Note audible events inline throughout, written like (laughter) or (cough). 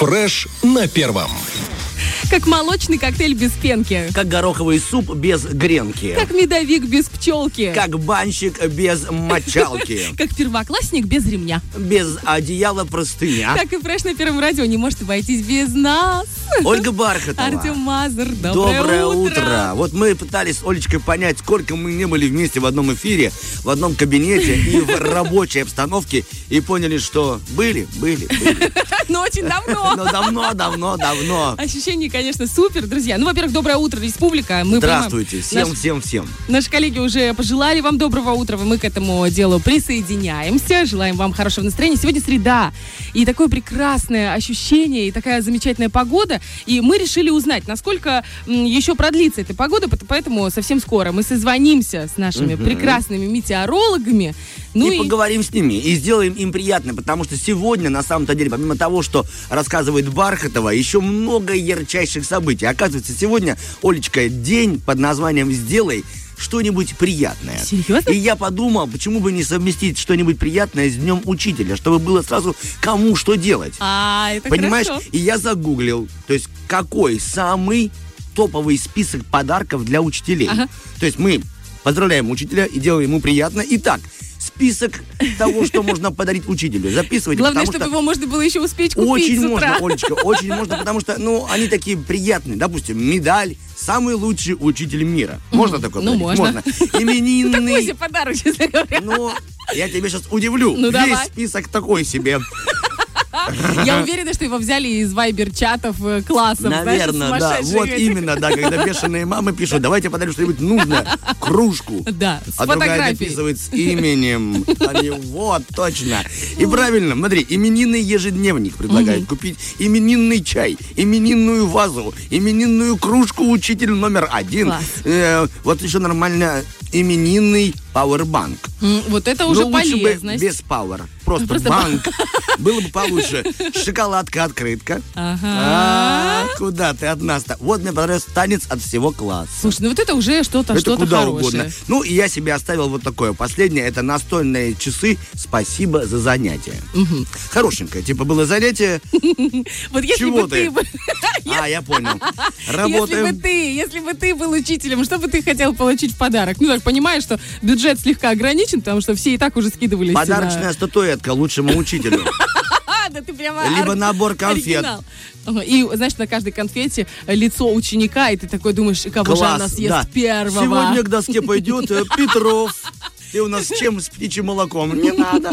Фреш на первом. Как молочный коктейль без пенки. Как гороховый суп без гренки. Как медовик без пчелки. Как банщик без мочалки. (laughs) Как первоклассник без ремня. Без одеяла простыня. Как и фреш на Первом радио не может обойтись без нас. Ольга Бархатова. Артем Мазур, доброе, Доброе утро. утро. Вот мы пытались с Олечкой понять, сколько мы не были вместе в одном эфире, в одном кабинете и в (laughs) рабочей обстановке, и поняли, что были, были, были. (laughs) Но очень давно. Но давно, давно, давно. Ощущение, конечно, супер, друзья. Ну, во-первых, доброе утро, республика. Мы Здравствуйте, понимаем, всем, наш- всем, всем. Наши коллеги уже пожелали вам доброго утра, и мы к этому делу присоединяемся. Желаем вам хорошего настроения. Сегодня среда, и такое прекрасное ощущение, и такая замечательная погода. И мы решили узнать, насколько еще продлится эта погода, поэтому совсем скоро мы созвонимся с нашими прекрасными метеорологами. Ну и, и, поговорим с ними, и сделаем им приятно, потому что сегодня, на самом-то деле, помимо того, что рассказывает Бархатова, еще много ярчайших событий. Оказывается, сегодня, Олечка, день под названием «Сделай что-нибудь приятное». Серьезно? И я подумал, почему бы не совместить что-нибудь приятное с Днем Учителя, чтобы было сразу кому что делать. А, это Понимаешь? хорошо. И я загуглил, то есть какой самый топовый список подарков для учителей. Ага. То есть мы поздравляем учителя и делаем ему приятно. Итак, список того, что можно подарить учителю. Записывайте, Главное, чтобы что его можно было еще успеть купить очень можно, Олечка, очень можно, потому что, ну, они такие приятные. Допустим, медаль «Самый лучший учитель мира». Можно такое Ну, можно. (laughs) Такой Именинный... себе подарок, честно говоря. Ну, я тебя сейчас удивлю. Ну, Весь список такой себе. (laughs) Я уверена, что его взяли из вайбер-чатов э, классов. Наверное, да. Вот именно, да, когда бешеные мамы пишут, давайте подарим что-нибудь нужное, кружку. (laughs) Да, с А другая записывает с (laughs) именем. Они, вот, точно. И правильно, смотри, именинный ежедневник предлагают купить, именинный чай, именинную вазу, именинную кружку учитель номер один. Э, вот еще нормально именинный М, Вот это уже Ну, лучше бы полезность. без пауэр. Просто, Просто банк. (laughs) Было бы получше. Шоколадка-открытка. Ага. А, куда ты от нас-то? Вот мне понравился танец от всего класса. Слушай, ну вот это уже что-то, что-то куда угодно. Ну, и я себе оставил вот такое. Последнее, это настольные часы «Спасибо за занятие». Хорошенькое. Типа было занятие, (laughs) Вот если бы ты? (laughs) а, я понял. если бы Работаем. ты, если бы ты был учителем, что бы ты хотел получить в подарок? Ну так понимаешь, что бюджет слегка ограничен, потому что все и так уже скидывались. на- Подарочная статуэтка лучшему учителю. (laughs) Да ты прямо Либо ор- набор конфет. И, знаешь, на каждой конфете лицо ученика, и ты такой думаешь, кого же она съест первого? Сегодня к доске пойдет э, Петров. Ты у нас с чем? С птичьим молоком? Не надо.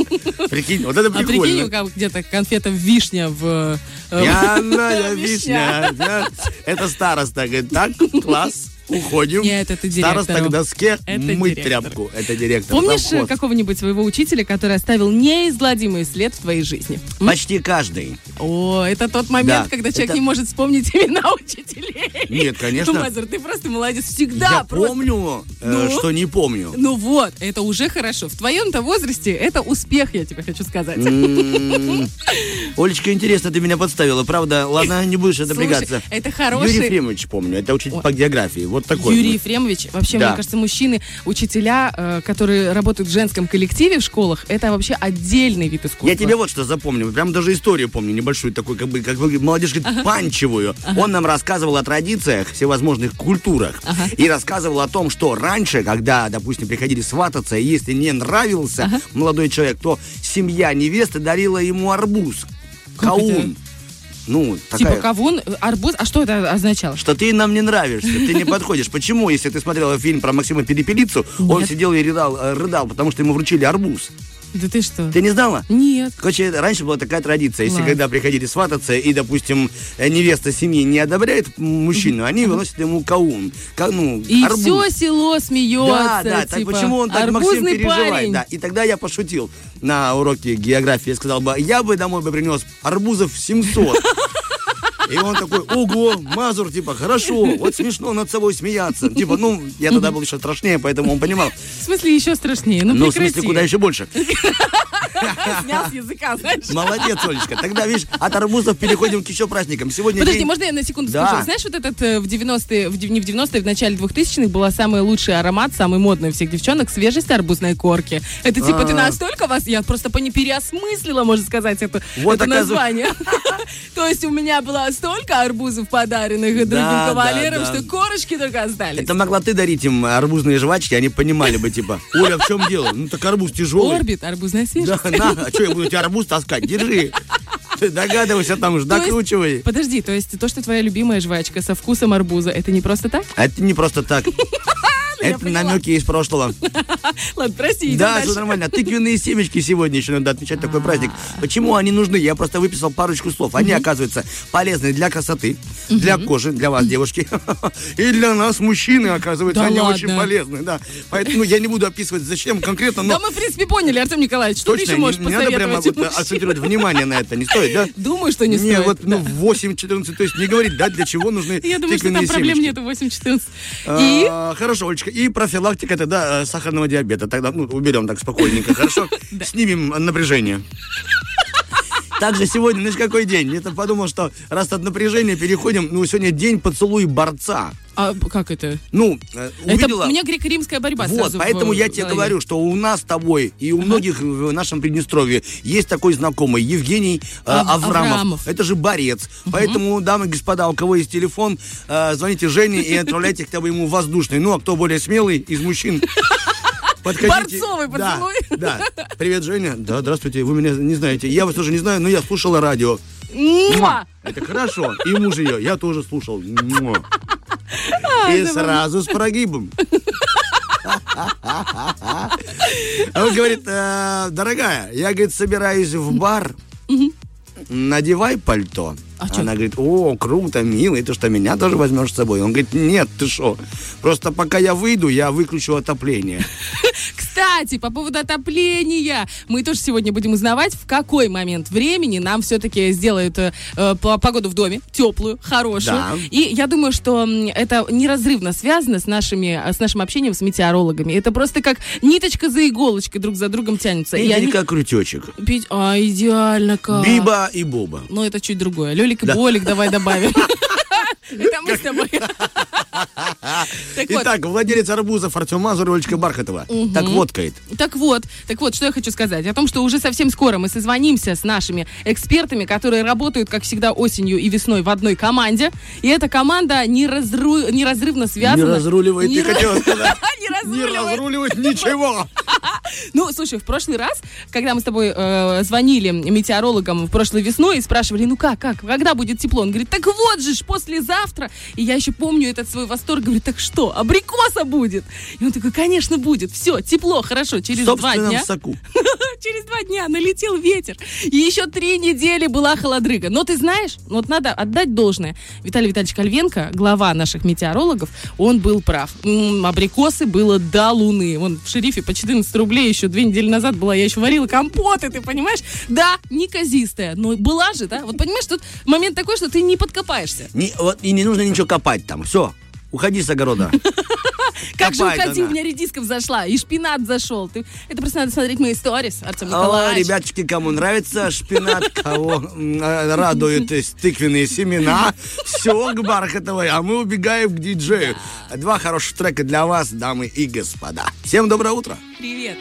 Прикинь, вот это А прикинь, у прикольно. кого где-то конфета вишня в... э, Пьяная (laughs) Вишня. вишня. Это староста. Говорит, так, класс, уходим. Нет, это директору. Староста к доске, Это мыть директору. тряпку. Это директор. Помнишь э, какого-нибудь своего учителя, который оставил неизгладимый след в твоей жизни? М? Почти каждый. О, это тот момент, Да, когда человек это- не может вспомнить имена учителей. Нет, конечно. Мазур, ты просто молодец. Всегда Я просто. помню, э, Ну? что не помню. Ну вот, это уже хорошо. В твоем-то возрасте это успех, я тебе хочу сказать. Олечка, интересно, ты меня подставила. Правда, ладно, не будешь напрягаться. это Юрий хороший... Ефремович, помню. Это учитель Ой. по географии. Вот такой. Юрий. Ефремович, вообще, Да. мне кажется, мужчины, учителя, э, которые работают в женском коллективе в школах, это вообще отдельный вид искусства. Я тебе вот что запомнил. Прям даже историю помню небольшую, такую, как бы, как бы молодежь говорит, панчевую. Он нам рассказывал о традициях, всевозможных культурах. И рассказывал о том, что раньше, когда, допустим, приходили свататься, и если не нравился молодой человек, то семья невесты дарила ему арбуз. Как Каун. Ну, такая... Типа кавун, э, арбуз, а что это означало? что ты нам не нравишься, ты не подходишь. Почему, если ты смотрела фильм про Максима Перепелицу, он сидел и рыдал, э, рыдал, потому что ему вручили арбуз. Да ты что? Ты не знала? Нет. Короче, раньше была такая традиция. Если Класс. когда приходили свататься, и, допустим, э, невеста семьи не одобряет мужчину, они выносят ему каун. Ка- ну, И арбуз. все село смеется. Да, да, так типа, почему он так, Максим, переживает? парень. Да. И тогда я пошутил на уроке географии. Я сказал бы, я бы домой бы принес арбузов 700. И он такой, ого, Мазур, типа, хорошо, вот смешно над собой смеяться. Типа, ну, я тогда был еще страшнее, поэтому он понимал. В смысле еще страшнее. Ну, Ну, в прекрати. смысле, куда еще больше. (laughs) Снял с языка, знаешь. Молодец, Олечка. Тогда, видишь, от арбузов переходим к еще праздникам. Сегодня Подожди, день- можно я на секунду Да. скажу? Знаешь, вот этот э, в 90-е, в, дев- не в 90-е, в начале 2000-х была самый лучший аромат, самый модный у всех девчонок, свежесть арбузной корки. Это типа ты А. настолько вас, я просто по не переосмыслила, можно сказать, это, Вот, это оказывается. название. (laughs) То есть у меня было столько арбузов подаренных другим Да, кавалерам, да, да. что корочки только остались. Это могла ты дарить им арбузные жвачки, они понимали бы, типа, Оля, в чем дело? Ну так арбуз тяжелый. Орбит, арбузная свежесть. Да, на, а что я буду тебе арбуз таскать? Держи. Ты догадывайся там уже, есть- докручивай. Подожди, то есть то, что твоя любимая жвачка со вкусом арбуза, это не просто так? А это не просто так. Это поняла. намеки из прошлого. (laughs) Ладно, прости, Да, все нормально. Тыквенные семечки сегодня еще надо отмечать такой праздник. Почему они нужны? Я просто выписал парочку слов. Они, оказывается, полезны для красоты, для кожи, для вас, девушки. (laughs) И для нас, мужчины, оказывается, они очень полезны. Да. Поэтому я не буду описывать, зачем конкретно, но Да мы, в принципе, поняли, Артем Николаевич, что ты еще можешь посоветовать? акцентировать внимание на это. Не стоит, да? Думаю, что не, стоит. вот да. ну, в 8-14, то есть не говорить, да, для чего нужны Я думаю, что там проблем нету 8-14. И? А, Хорошо, Олечка. И профилактика тогда э, сахарного диабета. Тогда ну, уберем так спокойненько, (laughs) хорошо? Снимем напряжение. Также сегодня, знаешь, какой день? Я подумал, что раз от напряжения переходим, ну, сегодня день поцелуй борца. А как это? Ну, э, увидела... Это у меня греко-римская борьба Вот, сразу в, поэтому я тебе голове. говорю, что у нас с тобой и у многих в нашем Приднестровье есть такой знакомый Евгений э, Ав- Аврамов. Аврамов. Это же борец. Поэтому, дамы и господа, у кого есть телефон, э, звоните Жене и отправляйте хотя бы ему воздушный. Ну, а кто более смелый из мужчин, (laughs) подходите. Борцовый Да, поцелуй. Да. Привет, Женя. Да, здравствуйте. Вы меня не знаете. Я вас тоже не знаю, но я слушала радио. Муа! Это хорошо. И муж ее. Я тоже слушал. Муа. И сразу с прогибом. А он говорит, «Э, дорогая, я, говорит, собираюсь в бар. Надевай пальто. А? Она говорит, о, круто, милый, ты что, меня тоже возьмешь с собой? Он говорит, нет, ты что, просто пока я выйду, я выключу отопление. (laughs) Кстати, по поводу отопления, мы тоже сегодня будем узнавать, в какой момент времени нам все-таки сделают э, э, по- погоду в доме теплую, хорошую. Да. И я думаю, что это неразрывно связано с, нашими, э, с нашим общением с метеорологами. Это просто как ниточка за иголочкой друг за другом тянется. И Или они... как крючочек. Пить... А, идеально как. Биба и Боба. Ну, это чуть другое. Лёлик и Да. Болик давай добавим. (laughs) Это мы с тобой. (laughs) Так вот, Итак, владелец арбузов Артем Мазур и Олечка Бархатова. Так водкает. Так вот, так вот, что я хочу сказать. О том, что уже совсем скоро мы созвонимся с нашими экспертами, которые работают, как всегда, осенью и весной в одной команде. И эта команда неразрывно связана. Не разруливает, Не хотела сказать. (laughs) Не разруливает ничего. (laughs) Ну, слушай, в прошлый раз, когда мы с тобой э, звонили метеорологам в прошлой весной и спрашивали, ну как, как, когда будет тепло? Он говорит, так вот же ж, послезавтра. И я еще помню этот свой восторг, говорит, так что, абрикоса будет? И он такой, конечно, будет. Все, тепло, хорошо, через два дня. соку. (laughs) Через два дня налетел ветер. И еще три недели была холодрыга. Но ты знаешь, вот надо отдать должное. Виталий Витальевич Кальвенко, глава наших метеорологов, он был прав. Абрикосы было до луны. Вон в шерифе по 14 рублей еще две недели назад была. Я еще варила компоты, ты понимаешь? Да, неказистая. Но была же, да? Вот понимаешь, тут момент такой, что ты не подкопаешься. Не- вот, и не нужно ничего копать там. Все. Уходи с огорода. (laughs) Как же уходи, у меня редиска взошла, и шпинат зашел. Ты... Это просто надо смотреть мои сторис, Артем О, Николаевич. ребяточки, кому нравится шпинат, кого э, радуют тыквенные семена, все к Бархатовой, а мы убегаем к диджею. Два хороших трека для вас, дамы и господа. Всем доброе утро. Привет.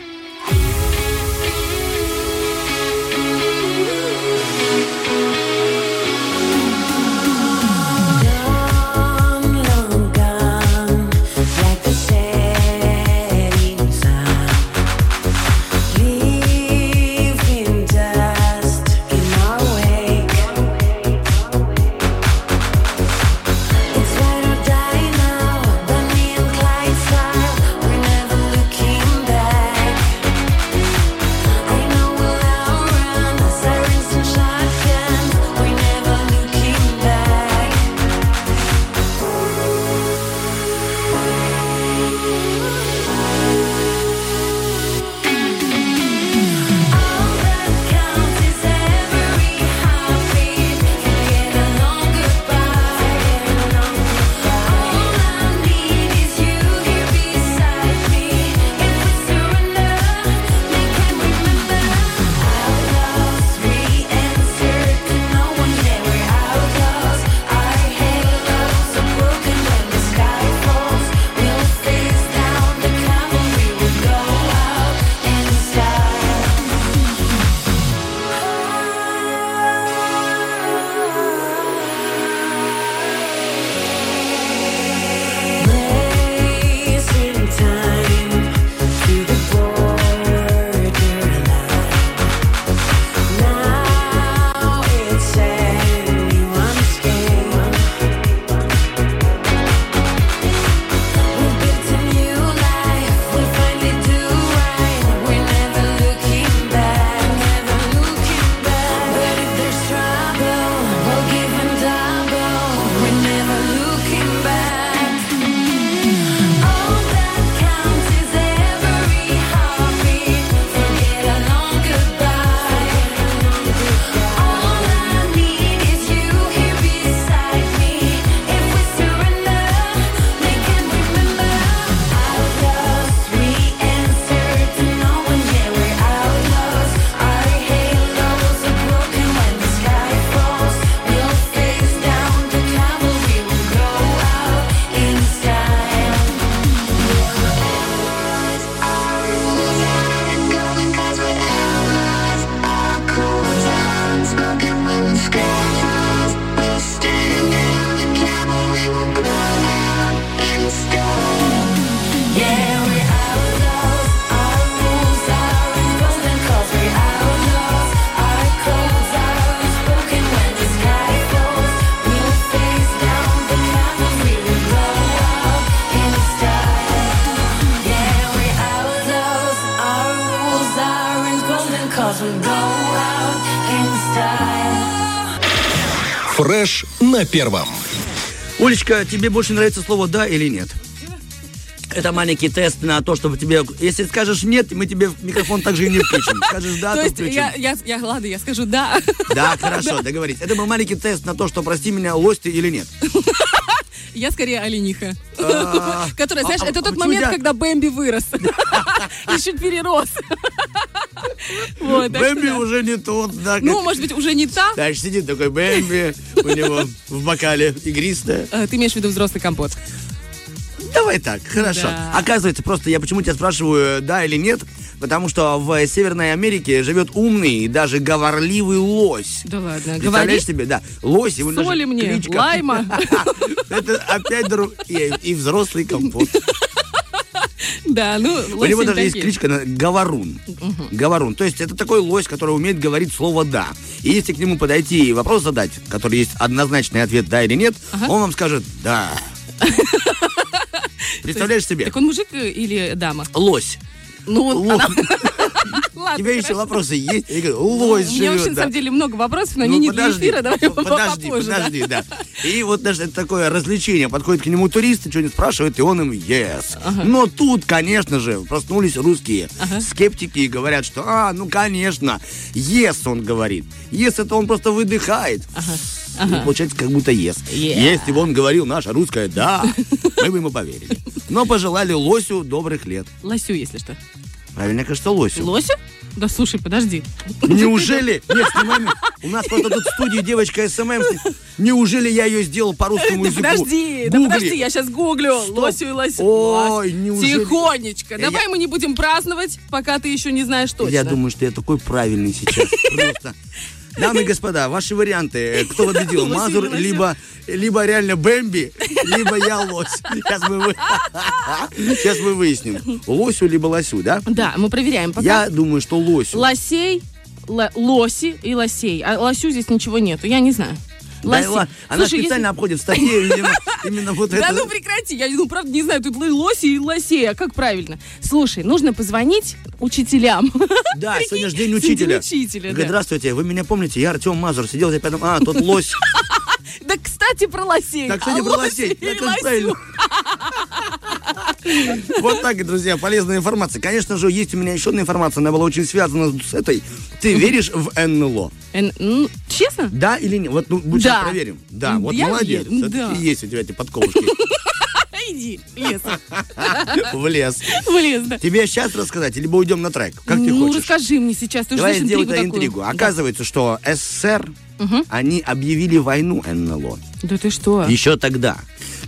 Фреш на первом. Олечка, тебе больше нравится слово «да» или нет? Это маленький тест на то, чтобы тебе... Если скажешь «нет», мы тебе в микрофон также и не включим. Скажешь «да», То то есть включим. я, я, я, ладно, я скажу да. Да, хорошо, договорились. Это был маленький тест на то, что, прости меня, лось ты или нет. (laughs) Я скорее олениха. А, (laughs) Которая, знаешь, а- это а тот момент, когда Бэмби вырос. (laughs) И чуть перерос. (laughs) Вот, что Бэмби да. уже не тот, да. Ну, как- может быть, уже не та. Дальше сидит такой Бэмби, у него в бокале игристое. Э, Ты имеешь в виду взрослый компот? Давай так, хорошо. Да. Оказывается, просто я почему тебя спрашиваю, да или нет, потому что в Северной Америке живет умный и даже говорливый лось. Да ладно, говори. Представляешь себе, да, лось, его Соли мне, кличка- лайма. (laughs) Это опять и взрослый компот. (laughs) Да, ну, У него даже есть кличка Говорун. Говорун. То есть это такой лось, который умеет говорить слово «да». И если к нему подойти и вопрос задать, который есть однозначный ответ «да» или «нет», он вам скажет «да». (laughs) Представляешь себе? Так он мужик или дама? Лось. Ну, Лось. (laughs) У тебя еще вопросы есть? Я говорю, лось У меня вообще, живет, на самом деле, много вопросов, но Ну, они не для эфира, ну, подожди, подожди, да. И вот даже это такое развлечение. Подходит к нему туристы, что-нибудь спрашивают, и он им yes. Но тут, конечно же, проснулись русские скептики и говорят, что, а, ну, конечно, yes, он говорит. Yes, это он просто выдыхает. И получается, как будто yes. Yeah. Если бы он говорил наше русское «да», мы бы ему поверили. Но пожелали лосю добрых лет. Лосю, если что. Правильно, кажется, лосю. Лосю? Да слушай, подожди. Неужели? Нет, меня. У нас просто тут в студии девочка SMM. Неужели я ее сделал по русскому Да языку? подожди, да Гугли. подожди, я сейчас гуглю. Лосю и лосю. Ой, неужели? Тихонечко. Я- Давай мы не будем праздновать, пока ты еще не знаешь точно. Я думаю, что я такой правильный сейчас. (laughs) Просто. Дамы и господа, ваши варианты. Э, Кто (laughs) победил? Мазур, либо, либо реально Бэмби, либо я лось. Сейчас мы, вы- (laughs) Сейчас мы выясним. Лосю либо лосю, да? Да, мы проверяем. Пока Я думаю, что лосю. лосей, лоси и лосей. А лосю здесь ничего нету, я не знаю. Да, Лоси. ла- Она Слушай, если- специально обходит в статье, видимо, именно вот Да это. ну прекрати, я ну правда не знаю, тут лоси и лосей, а как правильно? Слушай, нужно позвонить учителям. Да, (laughs) сегодня же день учителя. учителя, Говорит, да. здравствуйте, вы меня помните? Я Артем Мазур, сидел за пятым... А, тот лось. (laughs) Да, кстати, про лосей. Так, кстати, А про лосей. (laughs) и Так, лосю. правильно. Вот так, друзья, полезная информация. Конечно же, есть у меня еще одна информация, она была очень связана с этой. Ты веришь в НЛО? Ну, Честно? Да или нет? Вот ну, мы сейчас проверим. Да, вот Я молодец. есть у тебя эти подковушки (laughs) Иди, в лес. (laughs) в лес. (laughs) В лес, да. Тебе сейчас рассказать, либо уйдем на трек? Как ты ну, хочешь? расскажи мне сейчас. Ты Давай знаешь сделай интригу интригу. Оказывается, что СССР, они объявили войну НЛО. Да ты что? Еще тогда.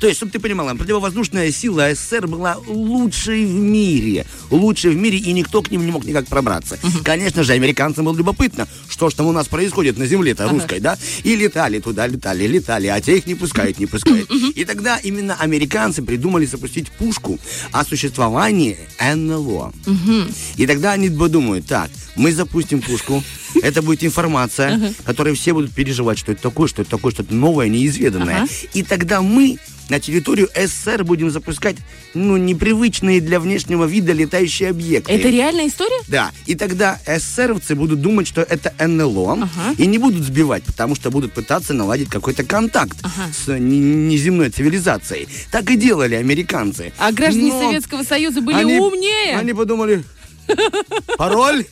То есть, чтобы ты понимала, противовоздушная сила СССР была лучшей в мире. Лучшей в мире, и никто к ним не мог никак пробраться. Конечно же, американцам было любопытно, что ж там у нас происходит на земле-то русской, да? И летали туда, летали, летали, а те их не пускают, не пускают. И тогда именно американцы придумали запустить пушку о существовании НЛО. И тогда они подумают, так, мы запустим пушку, это будет информация, которой все будут переживать, что это такое, что это такое, что это новое, неизведанное. И тогда мы на территорию СССР будем запускать, ну, непривычные для внешнего вида летающие объекты. Это реальная история? Да, и тогда эсеровцы будут думать, что это НЛО, Ага. и не будут сбивать, потому что будут пытаться наладить какой-то контакт Ага. с не- неземной цивилизацией. Так и делали американцы. А граждане Но Советского Союза были они- умнее. Они подумали, пароль?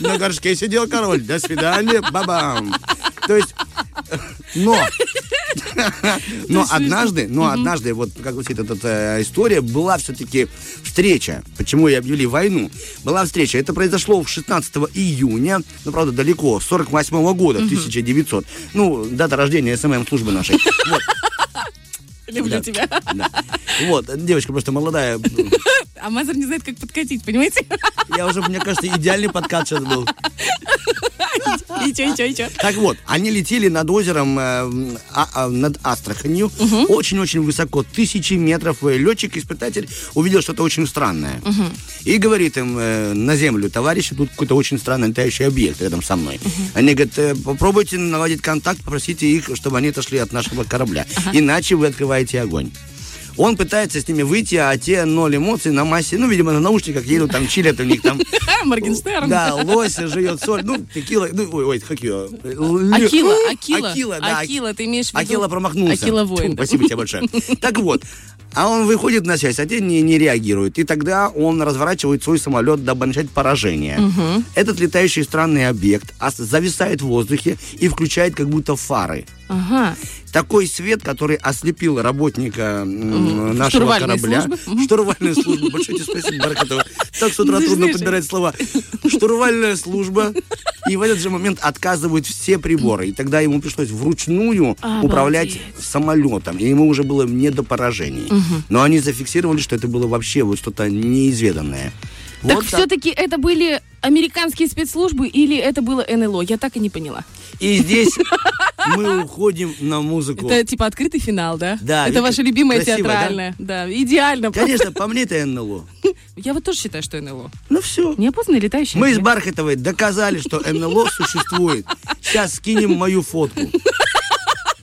На горшке сидел король. До свидания, бабам. То есть, но, но однажды, но однажды, вот как гласит эта история, была все-таки встреча. Почему и объявили войну? Была встреча. Это произошло в 16 июня, ну, правда, далеко, 48 года, 1900. Ну, дата рождения СММ-службы нашей. Вот. Люблю тебя. Вот, девочка просто молодая. (laughs) А Мазер не знает, как подкатить, понимаете? Я уже, мне кажется, идеальный подкат сейчас был. (laughs) И чё, и чё, и чё? Так вот, они летели над озером, э, а- а, над Астраханью, очень-очень высоко, тысячи метров. Э, Летчик-испытатель увидел что-то очень странное. И говорит им э, на землю, товарищи, тут какой-то очень странный летающий объект рядом со мной. Они говорят, «Э, попробуйте наладить контакт, попросите их, чтобы они отошли от нашего корабля. Иначе вы открываете огонь. Он пытается с ними выйти, а те ноль эмоций на массе, ну, видимо, на наушниках едут, там чилят у них там. (laughs) Моргенштерн. Да, лось жует соль, ну, текила, ну, ой, ой, как ее? Акила, Акила. Акила, да. Акила, ты имеешь в виду? Акила промахнулся. Акила воин. Спасибо тебе большое. (laughs) Так вот, а он выходит на связь, а те не, не реагируют. И тогда он разворачивает свой самолет, дабы начать поражение. Этот летающий странный объект зависает в воздухе и включает как будто фары. Ага. Такой свет, который ослепил работника нашего Штурвальной корабля. службы. Штурвальная служба. Большое тебе спасибо, Бархатова. Так с утра Ну, трудно подбирать слова. (laughs) Штурвальная служба. И в этот же момент отказывают все приборы. И тогда ему пришлось вручную управлять самолетом. И ему уже было не до поражений. Но они зафиксировали, что это было вообще вот что-то неизведанное. Так Вот все-таки это были американские спецслужбы или это было НЛО? Я так и не поняла. И здесь мы уходим на музыку. Это типа открытый финал, да? Да, Это ваша любимая красиво, театральная. Да? идеально. Конечно, по мне это НЛО. (laughs) Я вот тоже считаю, что НЛО. Ну все. Неопознанный летающий Мы с объект. Бархатовой доказали, что НЛО существует. Сейчас скинем мою фотку.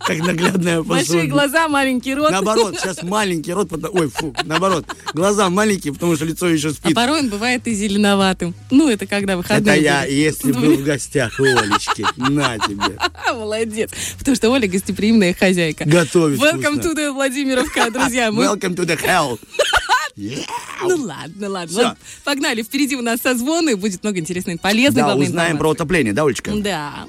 Как наглядная Большие пособие. глаза, маленький рот. Наоборот, сейчас маленький рот, потому- ой, фу, наоборот, глаза маленькие, потому что лицо еще А спит. порой он бывает и зеленоватым. Ну, это когда Это выходные я, были. если был (laughs) в гостях у Олечки. На тебе. А, (laughs) молодец. Потому что Оля гостеприимная хозяйка. Готовит Welcome вкусно. to the Владимировка, друзья. Мы... Welcome to the hell. (laughs) Ну ладно, ладно. Ладно, Погнали. Впереди у нас созвоны. Будет много интересной, полезной, Да, узнаем про информации. утопление, да, Олечка? Да.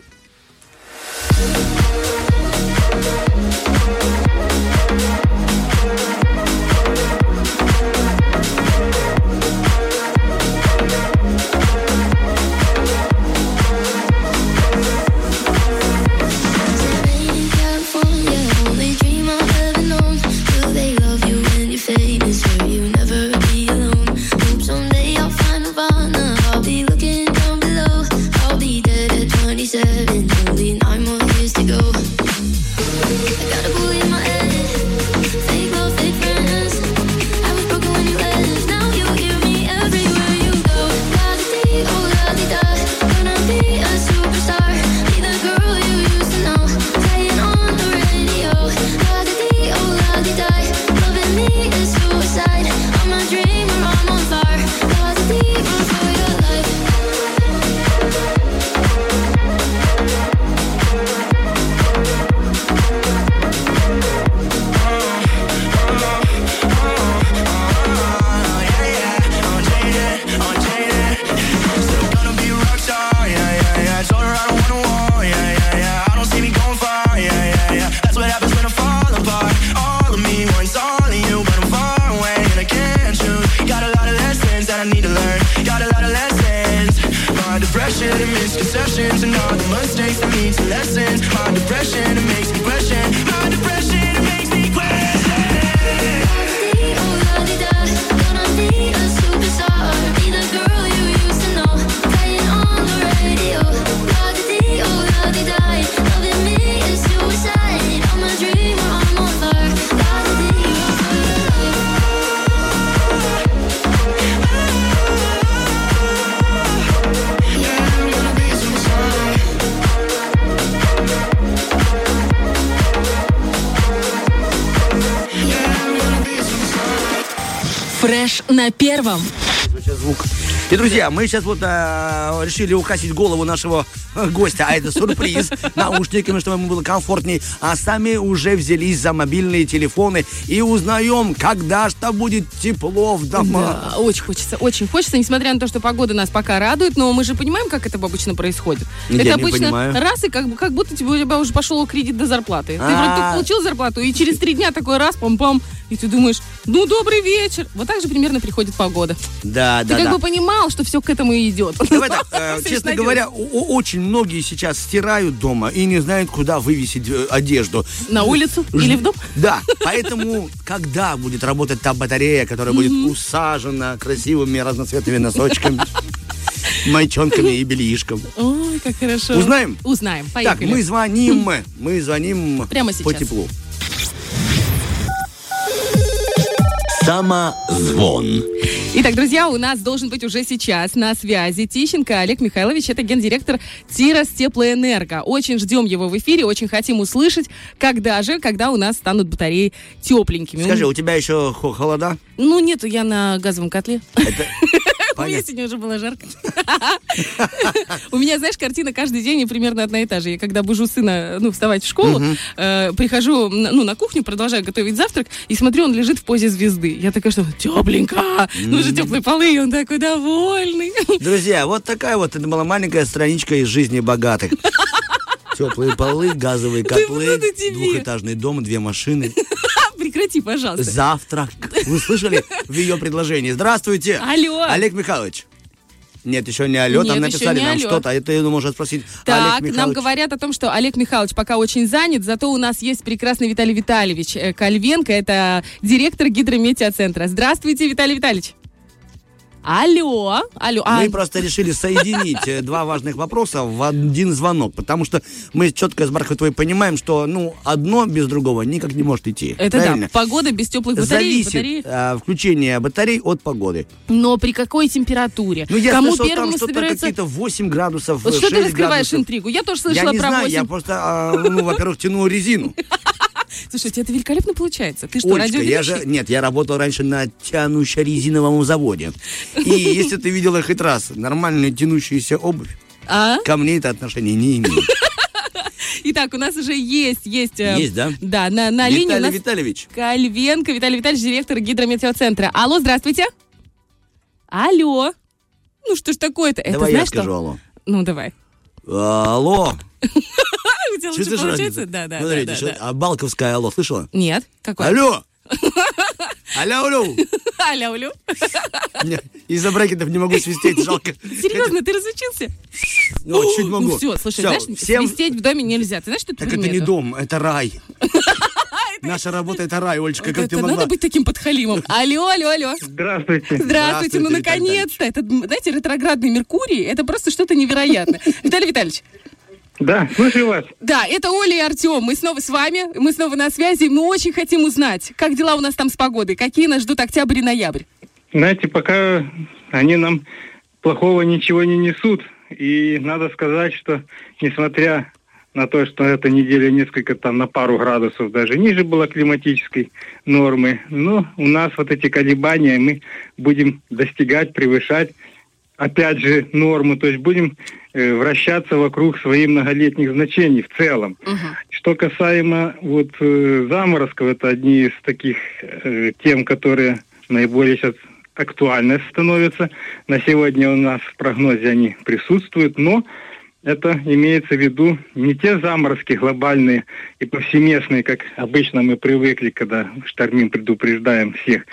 На первом. И, друзья, мы сейчас вот а, решили украсить голову нашего (laughs) гостя, а это сюрприз, наушниками, чтобы ему было комфортней, а сами уже взялись за мобильные телефоны и узнаем, когда что будет тепло в домах. Да, очень хочется, очень хочется, несмотря на то, что погода нас пока радует, но мы же понимаем, как это обычно происходит. Я это обычно понимаю. раз, и как, как будто тебе, у тебя уже пошел кредит до зарплаты. Ты вроде А. только получил зарплату, и через три дня такой раз, пам-пам, и ты думаешь, ну, добрый вечер. Вот так же примерно приходит погода. Да, Ты да, как да. бы понимал, что все к этому и идет. Давай так, (laughs) э, честно говоря, очень многие сейчас стирают дома и не знают, куда вывесить э, одежду. На улицу или в дом? Да, поэтому когда будет работать та батарея, которая будет усажена красивыми разноцветными носочками, (laughs) майчонками и бельишком? Ой, как хорошо. Узнаем? Узнаем. Так, Поехали. мы звоним, мы звоним Прямо по сейчас. теплу. Самозвон. Итак, друзья, у нас должен быть уже сейчас на связи Тищенко Олег Михайлович. Это гендиректор Тирас Теплоэнерго. Очень ждем его в эфире, очень хотим услышать, когда же, когда у нас станут батареи тепленькими. Скажи, у тебя еще хо- холода? Ну, нет, я на газовом котле. Это... У меня сегодня уже было жарко. (laughs) У меня, знаешь, картина каждый день примерно одна и та же. Я когда бужу сына, ну, вставать в школу, э, прихожу, ну, на кухню, продолжаю готовить завтрак, и смотрю, он лежит в позе звезды. Я такая, что тепленько, ну же теплые полы, и он такой довольный. (laughs) Друзья, вот такая вот, это была маленькая страничка из жизни богатых. (laughs) Теплые полы, газовые котлы, двухэтажный дом, две машины. Прекрати, пожалуйста. Завтрак. Вы слышали в ее предложении? Здравствуйте. Алло. Олег Михайлович. Нет, еще не алло, там Нет, написали нам что-то, а это ну, можно спросить. Так, Олег нам говорят о том, что Олег Михайлович пока очень занят, зато у нас есть прекрасный Виталий Витальевич э, Кальвенко, это директор гидрометеоцентра. Здравствуйте, Виталий Витальевич. Алло, алло. А, Мы просто решили соединить э, два важных вопроса в один звонок, потому что мы четко с Бархатовой понимаем, что ну одно без другого никак не может идти. это Правильно? да, погода без теплых батарей. Зависит батареи. а, включение батарей от погоды. Но при какой температуре? Ну, я Кому слышал, первому там что-то собирается... какие-то 8 градусов, Вот что 6 ты раскрываешь градусов. интригу? Я тоже Я слышала не про знаю, 8. я просто, а, ну, во-первых, тяну резину. (laughs) Слушай, у тебя это великолепно получается. Ты что, Олечка, я же, нет, я работал раньше на тянуще-резиновом заводе. И если ты видела хоть раз нормальную тянущуюся обувь, А? ко мне это отношение не имеет. (laughs) Итак, у нас уже есть, есть... э, Есть, да? Да, на, на линии у Виталий нас Витальевич. Кальвенко, Виталий Витальевич, директор гидрометеоцентра. Алло, здравствуйте. Алло. Ну что ж такое-то? Это Давай я знаешь скажу что? алло. Ну, давай. Алло. (laughs) Тебя лучше разницу? Да, да, Ну, да, смотрите, да, что- да. А Балковская алло, слышала? Нет, какой? Алло. (laughs) Алло, алло. Алло, алло. Не, Из-за брекетов не могу свистеть, (laughs) жалко. Серьезно, ты разучился? Ну, чуть могу. Ну все, слушай, знаешь, свистеть в доме нельзя. Ты знаешь, что это Так это не дом, это рай. (laughs) Наша работа это рай, Олечка, как ты могла? надо быть таким подхалимом. Алло, алло, алло. Здравствуйте. Здравствуйте, ну наконец-то. Это, знаете, ретроградный Меркурий, это просто что-то невероятное. Виталий Витальевич, Да, слушаю вас. Да, это Оля и Артем. Мы снова с вами, мы снова на связи. Мы очень хотим узнать, как дела у нас там с погодой, какие нас ждут октябрь и ноябрь. Знаете, пока они нам плохого ничего не несут. И надо сказать, что несмотря на то, что эта неделя несколько там на пару градусов даже ниже была климатической нормы, но у нас вот эти колебания мы будем достигать, превышать опять же норму, то есть будем вращаться вокруг своих многолетних значений в целом. Что касаемо вот э, заморозков, это одни из таких э, тем, которые наиболее сейчас актуальны становятся. На сегодня у нас в прогнозе они присутствуют, но это имеется в виду не те заморозки глобальные и повсеместные, как обычно мы привыкли, когда штормим, предупреждаем всех,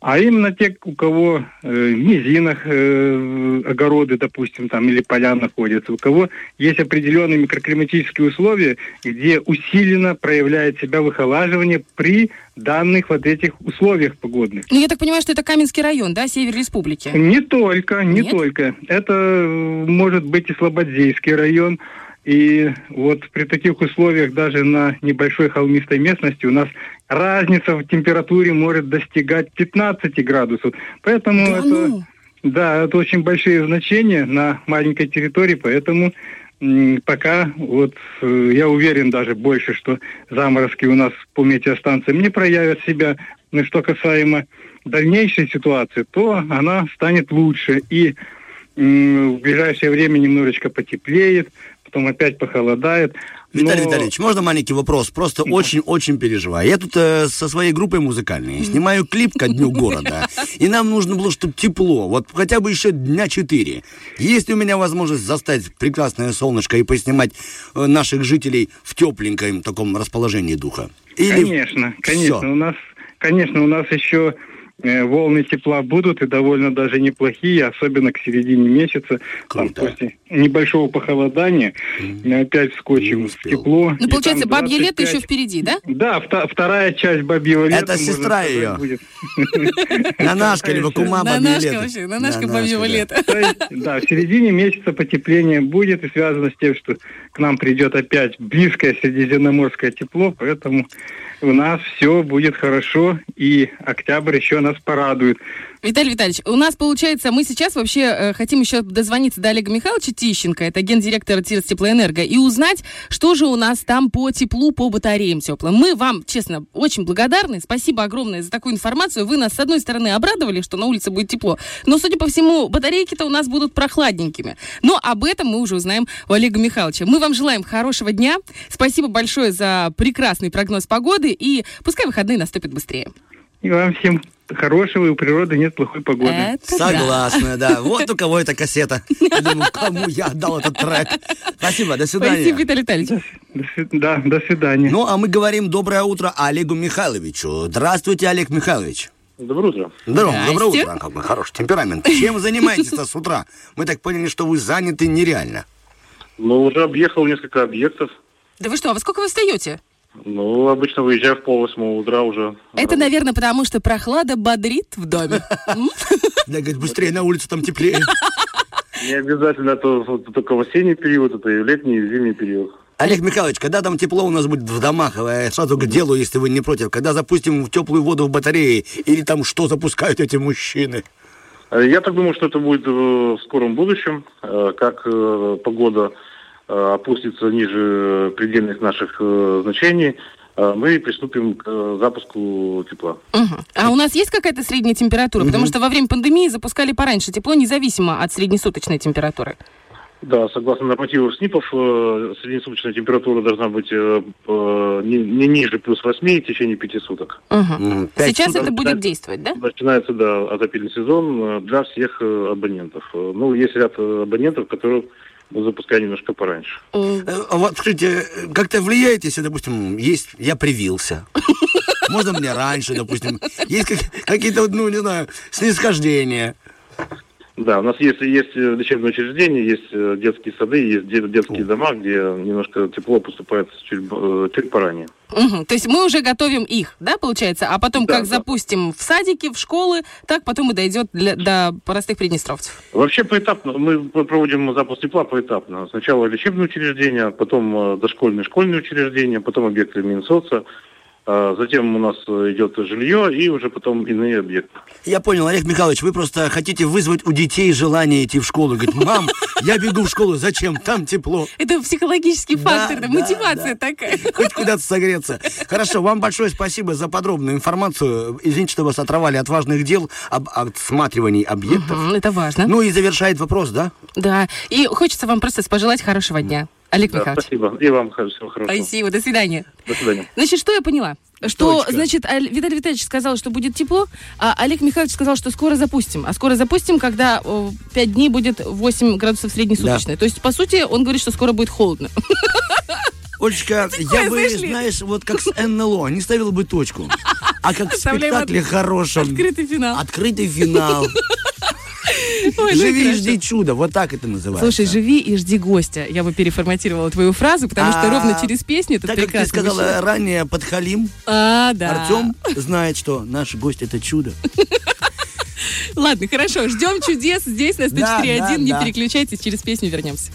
а именно те, у кого э, в низинах э, огороды, допустим, там или поля находятся, у кого есть определенные микроклиматические условия, где усиленно проявляет себя выхолаживание при данных вот этих условиях погодных. Ну, я так понимаю, что это Каменский район, да, север республики? Не только, не Нет? только. Это э, может быть и Слободзейский район. И вот при таких условиях даже на небольшой холмистой местности у нас разница в температуре может достигать 15 градусов. Поэтому Да это, ну. да, это очень большие значения на маленькой территории, поэтому пока вот э, я уверен даже больше, что заморозки у нас по метеостанциям не проявят себя. Но что касаемо дальнейшей ситуации, то она станет лучше. И в ближайшее время немножечко потеплеет, потом опять похолодает. Виталий Но- Витальевич, можно маленький вопрос? Просто очень-очень переживаю. Я тут э, со своей группой музыкальной снимаю клип ко дню города, (laughs) и нам нужно было, чтобы тепло, вот хотя бы еще дня четыре. Есть ли у меня возможность застать прекрасное солнышко и поснимать э, наших жителей в тепленьком таком расположении духа? Или Конечно, конечно. У нас, конечно, у нас еще волны тепла будут и довольно даже неплохие, особенно к середине месяца. Там Круто. после небольшого похолодания мы опять вскочим в тепло. Ну, получается, там бабье лето 25 еще впереди, да? Да, вта- вторая часть бабьего лета. Это сестра будет. (laughs) Нанашка либо кума На бабье нашка лето. вообще, на нашка Нанашка, бабьего да. лета. Да, в середине месяца потепление будет и связано с тем, что к нам придет опять близкое средиземноморское тепло, поэтому у нас все будет хорошо, и октябрь еще нас порадует. Виталий Витальевич, у нас получается, мы сейчас вообще э, хотим еще дозвониться до Олега Михайловича Тищенко, это гендиректор ТИРС Теплоэнерго, и узнать, что же у нас там по теплу, по батареям теплым. Мы вам, честно, очень благодарны. Спасибо огромное за такую информацию. Вы нас, с одной стороны, обрадовали, что на улице будет тепло, но, судя по всему, батарейки-то у нас будут прохладненькими. Но об этом мы уже узнаем у Олега Михайловича. Мы вам желаем хорошего дня. Спасибо большое за прекрасный прогноз погоды, и пускай выходные наступят быстрее. И вам всем хорошего, и у природы нет плохой погоды. Это да. Согласна, да. (laughs) Вот у кого эта кассета. Я думаю, кому я отдал этот трек. Спасибо, до свидания. Спасибо, Виталий Витальевич. Да, до свидания. Ну, а мы говорим доброе утро Олегу Михайловичу. Здравствуйте, Олег Михайлович. Доброе утро. Здорово, доброе утро. Как бы хороший темперамент. Чем вы занимаетесь-то с утра? Мы так поняли, что вы заняты нереально. Ну, уже объехал несколько объектов. Да вы что, а во сколько вы встаете? Ну, обычно выезжаю в пол восьмого утра уже. Это, наверное, потому что прохлада бодрит в доме. Да, говорит, быстрее на улице, там теплее. Не обязательно это только в осенний период, это и летний, и в зимний период. Олег Михайлович, когда там тепло у нас будет в домах, я сразу к делу, если вы не против, когда запустим в теплую воду в батареи, или там что запускают эти мужчины? Я так думаю, что это будет э, в скором будущем, э, как э, погода опустится ниже предельных наших э, значений, э, мы приступим к э, запуску тепла. Мгм. А у нас есть какая-то средняя температура? Потому что во время пандемии запускали пораньше тепло, независимо от среднесуточной температуры. Да, согласно нормативам СНИПов, э, среднесуточная температура должна быть э, э, не, не ниже плюс 8 в течение пяти суток. Мгм. М, пять Сейчас суток. это будет действовать, да? Начинается, да, отопительный сезон э, для всех э, абонентов. Э, Ну, есть ряд э, абонентов, которые мы запускаем немножко пораньше. Э, а Вот, скажите, э, как-то влияет, если, допустим, есть, я привился. Можно мне раньше, допустим. Есть как- какие-то, ну, не знаю, снисхождения. Да, у нас есть, есть э, лечебные учреждения, есть э, детские сады, есть де- детские дома, где немножко тепло поступает чуть, э, чуть поранее. мгм. То есть мы уже готовим их, да, получается? А потом Да, как да. запустим в садики, в школы, так потом и дойдет для- до простых приднестровцев. Вообще поэтапно, мы проводим запуск тепла поэтапно. Сначала лечебные учреждения, потом дошкольные школьные учреждения, потом объекты Минсоца, затем у нас э, идет жилье и уже потом иные объекты. Я понял, Олег Михайлович, вы просто хотите вызвать у детей желание идти в школу. Говорит, мам, я бегу в школу, зачем? Там тепло. Это психологический фактор, да, да, мотивация да. такая. (laughs) Хоть куда-то согреться. Хорошо, вам большое спасибо за подробную информацию. Извините, что вас оторвали от важных дел, об отсматриваний объектов. Мгм, Это важно. Ну и завершает вопрос, да? Да. И хочется вам просто пожелать хорошего дня. Олег Да, Михайлович. спасибо. И вам всего хорошего. Спасибо, до свидания. До свидания. Значит, что я поняла? Что, Точка. значит, Виталий Витальевич сказал, что будет тепло, а Олег Михайлович сказал, что скоро запустим. А скоро запустим, когда о, 5 дней будет 8 градусов среднесуточной. То есть, по сути, он говорит, что скоро будет холодно. Олечка, Такое, я бы, знаешь вот как с НЛО, не ставил бы точку. А как в спектакле от- хорошем. Открытый финал. Открытый финал. (laughs) (laughs) Ой, ну Живи и жди чудо. Вот так это называется. Слушай, живи и жди гостя. Я бы переформатировала твою фразу, потому что А, ровно через песню этот Так как ты сказала ранее, подхалим, А, да. Артем знает, что наш гость это чудо. (laughs) Ладно, хорошо, ждем чудес здесь на 104.1. Да, да, Не да. переключайтесь, через песню вернемся.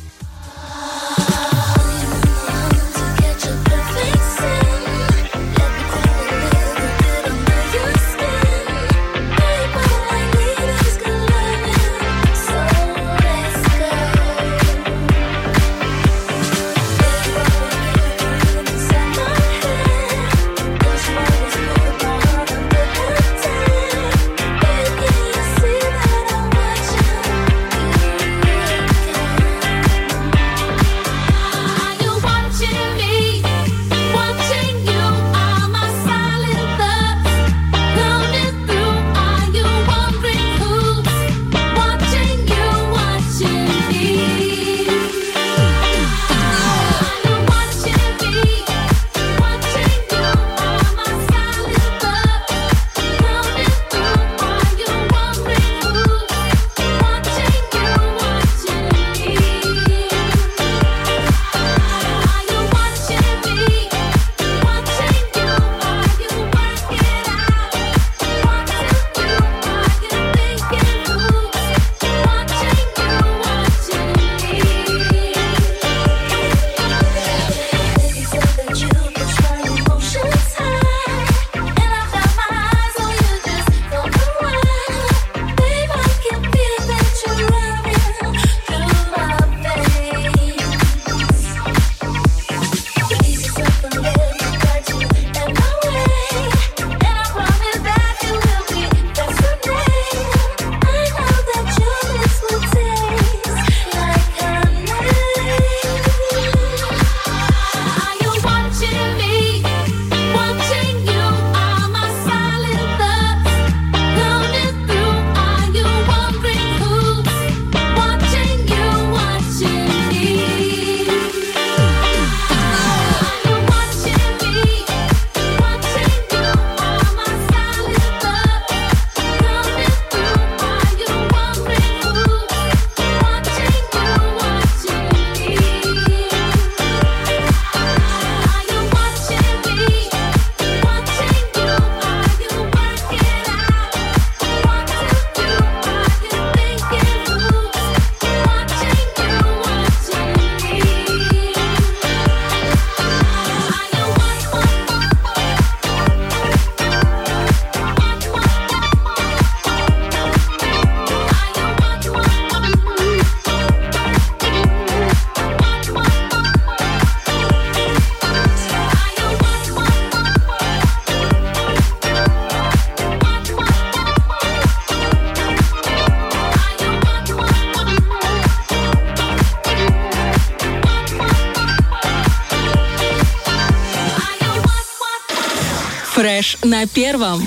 Фреш на первом.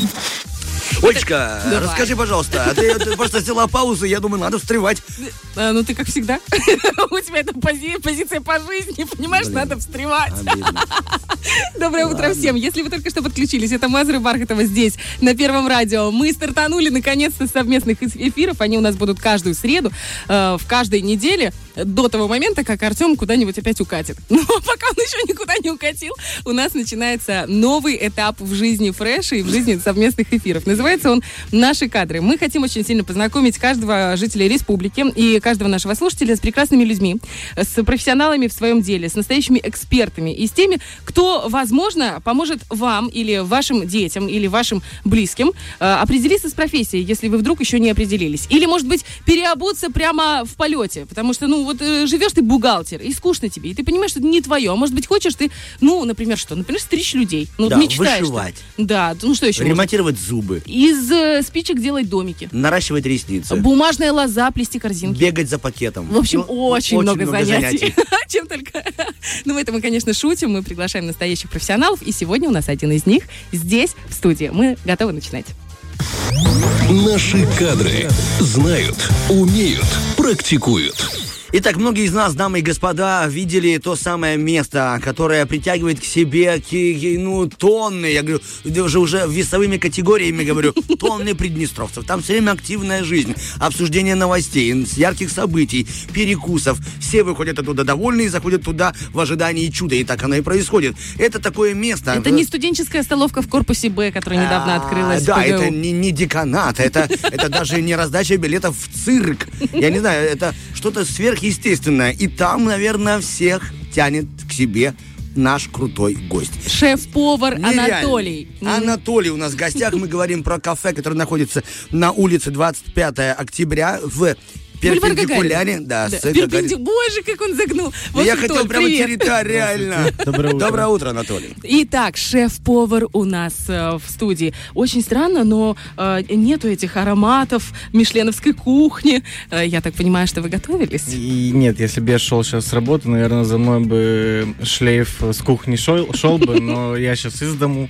Олечка, Давай. расскажи, пожалуйста, а ты, ты просто взяла паузу, я думаю, надо встревать. А, ну ты как всегда. (laughs) У тебя это пози- позиция по жизни, понимаешь, Блин. надо встревать. Обидно. (laughs) Доброе утро всем. Если вы только что подключились, это Мазры Бархатова здесь, на Первом радио. Мы стартанули, наконец-то, с совместных эф- эфиров. Они у нас будут каждую среду, э, в каждой неделе, э, до того момента, как Артем куда-нибудь опять укатит. (laughs) Но пока он еще никуда не укатил, у нас начинается новый этап в жизни Фреша и в жизни совместных эфиров. Называется он «Наши кадры». Мы хотим очень сильно познакомить каждого жителя республики и каждого нашего слушателя с прекрасными людьми, с профессионалами в своем деле, с настоящими экспертами и с теми, кто, возможно, поможет вам или вашим детям, или вашим близким э, определиться с профессией, если вы вдруг еще не определились. Или, может быть, переобуться прямо в полете, потому что, ну, вот э, живешь ты бухгалтер, и скучно тебе, и ты понимаешь, что это не твое. А может быть, хочешь ты, ну, например, что? Например, стричь людей. Ну, Да, мечтаешь. ты. вышивать. Да, ну что еще? можно? Ремонтировать зубы, Из э, спичек делать домики. наращивать ресницы, Бумажная лоза, плести корзинки. бегать за пакетом. В общем, Ну, очень, много, занятий. (laughs) Чем только. Ну, это мы, конечно, шутим. Мы приглашаем настоящих профессионалов. И сегодня у нас один из них здесь, в студии. Мы готовы начинать. Наши кадры знают, умеют, практикуют. Итак, многие из нас, дамы и господа, видели то самое место, которое притягивает к себе ну, тонны, я говорю, уже, уже весовыми категориями говорю, (laughs) тонны приднестровцев. Там все время активная жизнь, обсуждение новостей, ярких событий, перекусов. Все выходят оттуда довольные и заходят туда в ожидании чуда. И так оно и происходит. Это такое место. Это не студенческая столовка в корпусе Б, которая недавно А, открылась. Да, это не, не деканат, это, это (laughs) даже не раздача билетов в цирк. Я не знаю, это что-то сверхъестественное. И там, наверное, всех тянет к себе наш крутой гость. Шеф-повар Нереально. Анатолий. Анатолий у нас в гостях. Мы говорим про кафе, которое находится на улице 25 октября в перпендикуляре. Да, Да, с Гагарин- перпенди- Боже, как он загнул. Я Вашингтон, хотел прямо территориально. (laughs) Доброе утро. Доброе утро, Анатолий. Итак, шеф-повар у нас э, в студии. Очень странно, но э, нету этих ароматов мишленовской кухни. Э, я так понимаю, что вы готовились? И нет, если бы я шел сейчас с работы, наверное, за мной бы шлейф с кухни шел, шел бы, но я сейчас из дому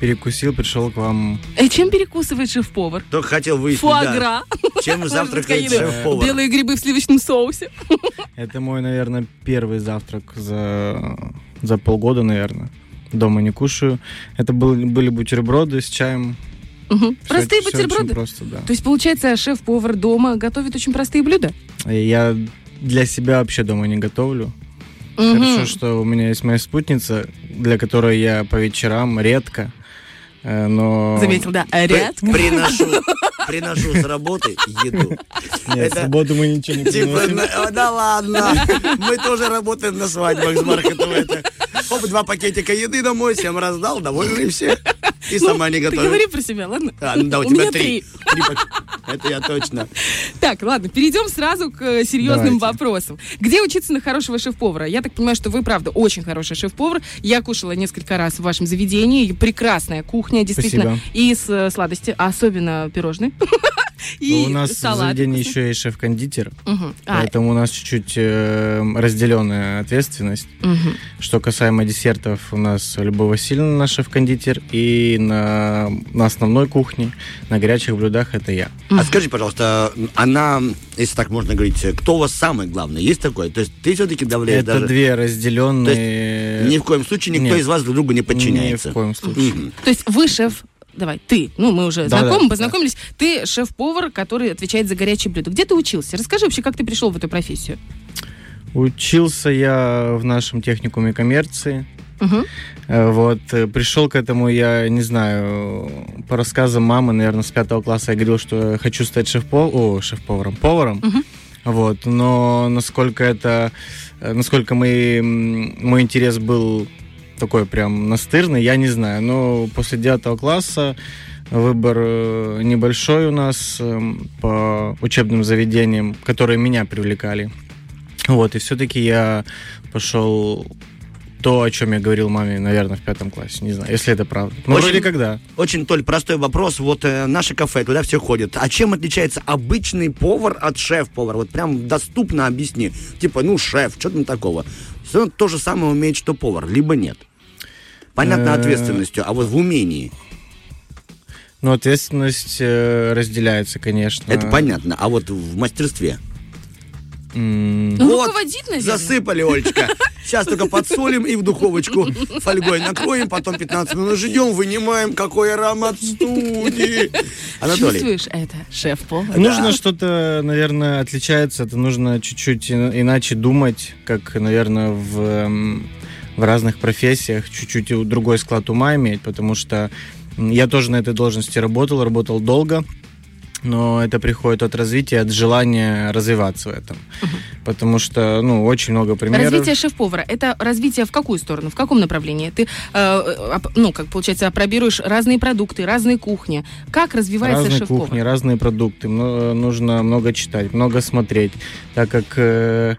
перекусил, пришел к вам. Э, чем перекусывает шеф-повар? Только хотел выяснить, да, Фуагра. чем Может, завтракает шеф-повар. Белые грибы в сливочном соусе. Это мой, наверное, первый завтрак за, за полгода, наверное. Дома не кушаю. Это был, были бутерброды с чаем. Мгм. Всё- Простые очень бутерброды? просто, да. То есть, получается, шеф-повар дома готовит очень простые блюда? Я для себя вообще дома не готовлю. Мгм. Хорошо, что у меня есть моя спутница, для которой я по вечерам редко, но... Заметил, да. Редко. Приношу, (laughs) приношу с работы еду. Нет, в Это- субботу мы ничего не Типа, приносим. о, да ладно, мы тоже работаем на свадьбах с. Это, Оп, два пакетика еды домой, всем раздал, довольны все. И сама не Ну, Ты говори про себя, ладно? А, ну да, у, У тебя меня три. Это я точно. Так, ладно, перейдем сразу к э, серьезным Давайте. вопросам. Где учиться на хорошего шеф-повара? Я так понимаю, что вы, правда, очень хороший шеф-повар. Я кушала несколько раз в вашем заведении. Прекрасная кухня, действительно. Спасибо. И с э, сладости, а особенно пирожные. (laughs) И У нас в салаты заведении вкусные. еще есть шеф-кондитер. А, поэтому у нас чуть-чуть э, разделенная ответственность. мгм. Что касаемо десертов, у нас Любовь Васильевна наш шеф-кондитер, и на, на основной кухне, на горячих блюдах это я. А скажи, пожалуйста, она, если так можно говорить, кто у вас самый главный? Есть такое? То есть ты все-таки давляешь это даже... две разделенные... Ни в коем случае никто Нет. из вас друг другу не подчиняется. Ни в коем случае. Мгм. То есть вы шеф... Давай, ты, ну мы уже Да, знакомы, да, познакомились. Ты шеф-повар, который отвечает за горячие блюда. Где ты учился? Расскажи вообще, как ты пришел в эту профессию. Учился я в нашем техникуме коммерции. Э, Вот, э, пришел к этому, я не знаю, по рассказам мамы, наверное, с пятого класса я говорил, что я хочу стать шеф-поваром, о, шеф-поваром, поваром. Мгм. Вот, но насколько это, э, насколько мой, мой интерес был такой прям настырный, я не знаю. Но после девятого класса выбор небольшой у нас эм, по учебным заведениям, которые меня привлекали. Вот, и все-таки я пошел то, о чем я говорил маме, наверное, в пятом классе. Не знаю, если это правда. Ну, Очень- вроде когда. Очень, Толь, простой вопрос. Вот э, наше кафе, туда все ходят. А чем отличается обычный повар от шеф-повара? Вот прям доступно объясни. Типа, ну, шеф, что там такого? Все то же самое умеет, что повар, либо нет. Понятно, Э, ответственностью, а вот в умении. Но ответственность э, разделяется, конечно. Это понятно. А вот в мастерстве. Ну, Вот, руководить, наверное. Засыпали, Олечка. Сейчас только подсолим и в духовочку фольгой накроем, потом 15 минут ждем, вынимаем, какой аромат в студии. Анатолий, Чувствуешь это, шеф-повар? Нужно что-то, наверное, отличается. Это нужно чуть-чуть иначе думать, как, наверное, в, м, в разных профессиях, чуть-чуть другой склад ума иметь, потому что я тоже на этой должности работал, работал долго, но это приходит от развития, от желания развиваться в этом. Потому что, ну, очень много примеров. Развитие шеф-повара это развитие в какую сторону, в каком направлении? Ты, э, оп- ну, как получается, опробируешь разные продукты, разные кухни. Как развивается разные шеф-повар? кухни, разные продукты. Мно- нужно много читать, много смотреть, так как э,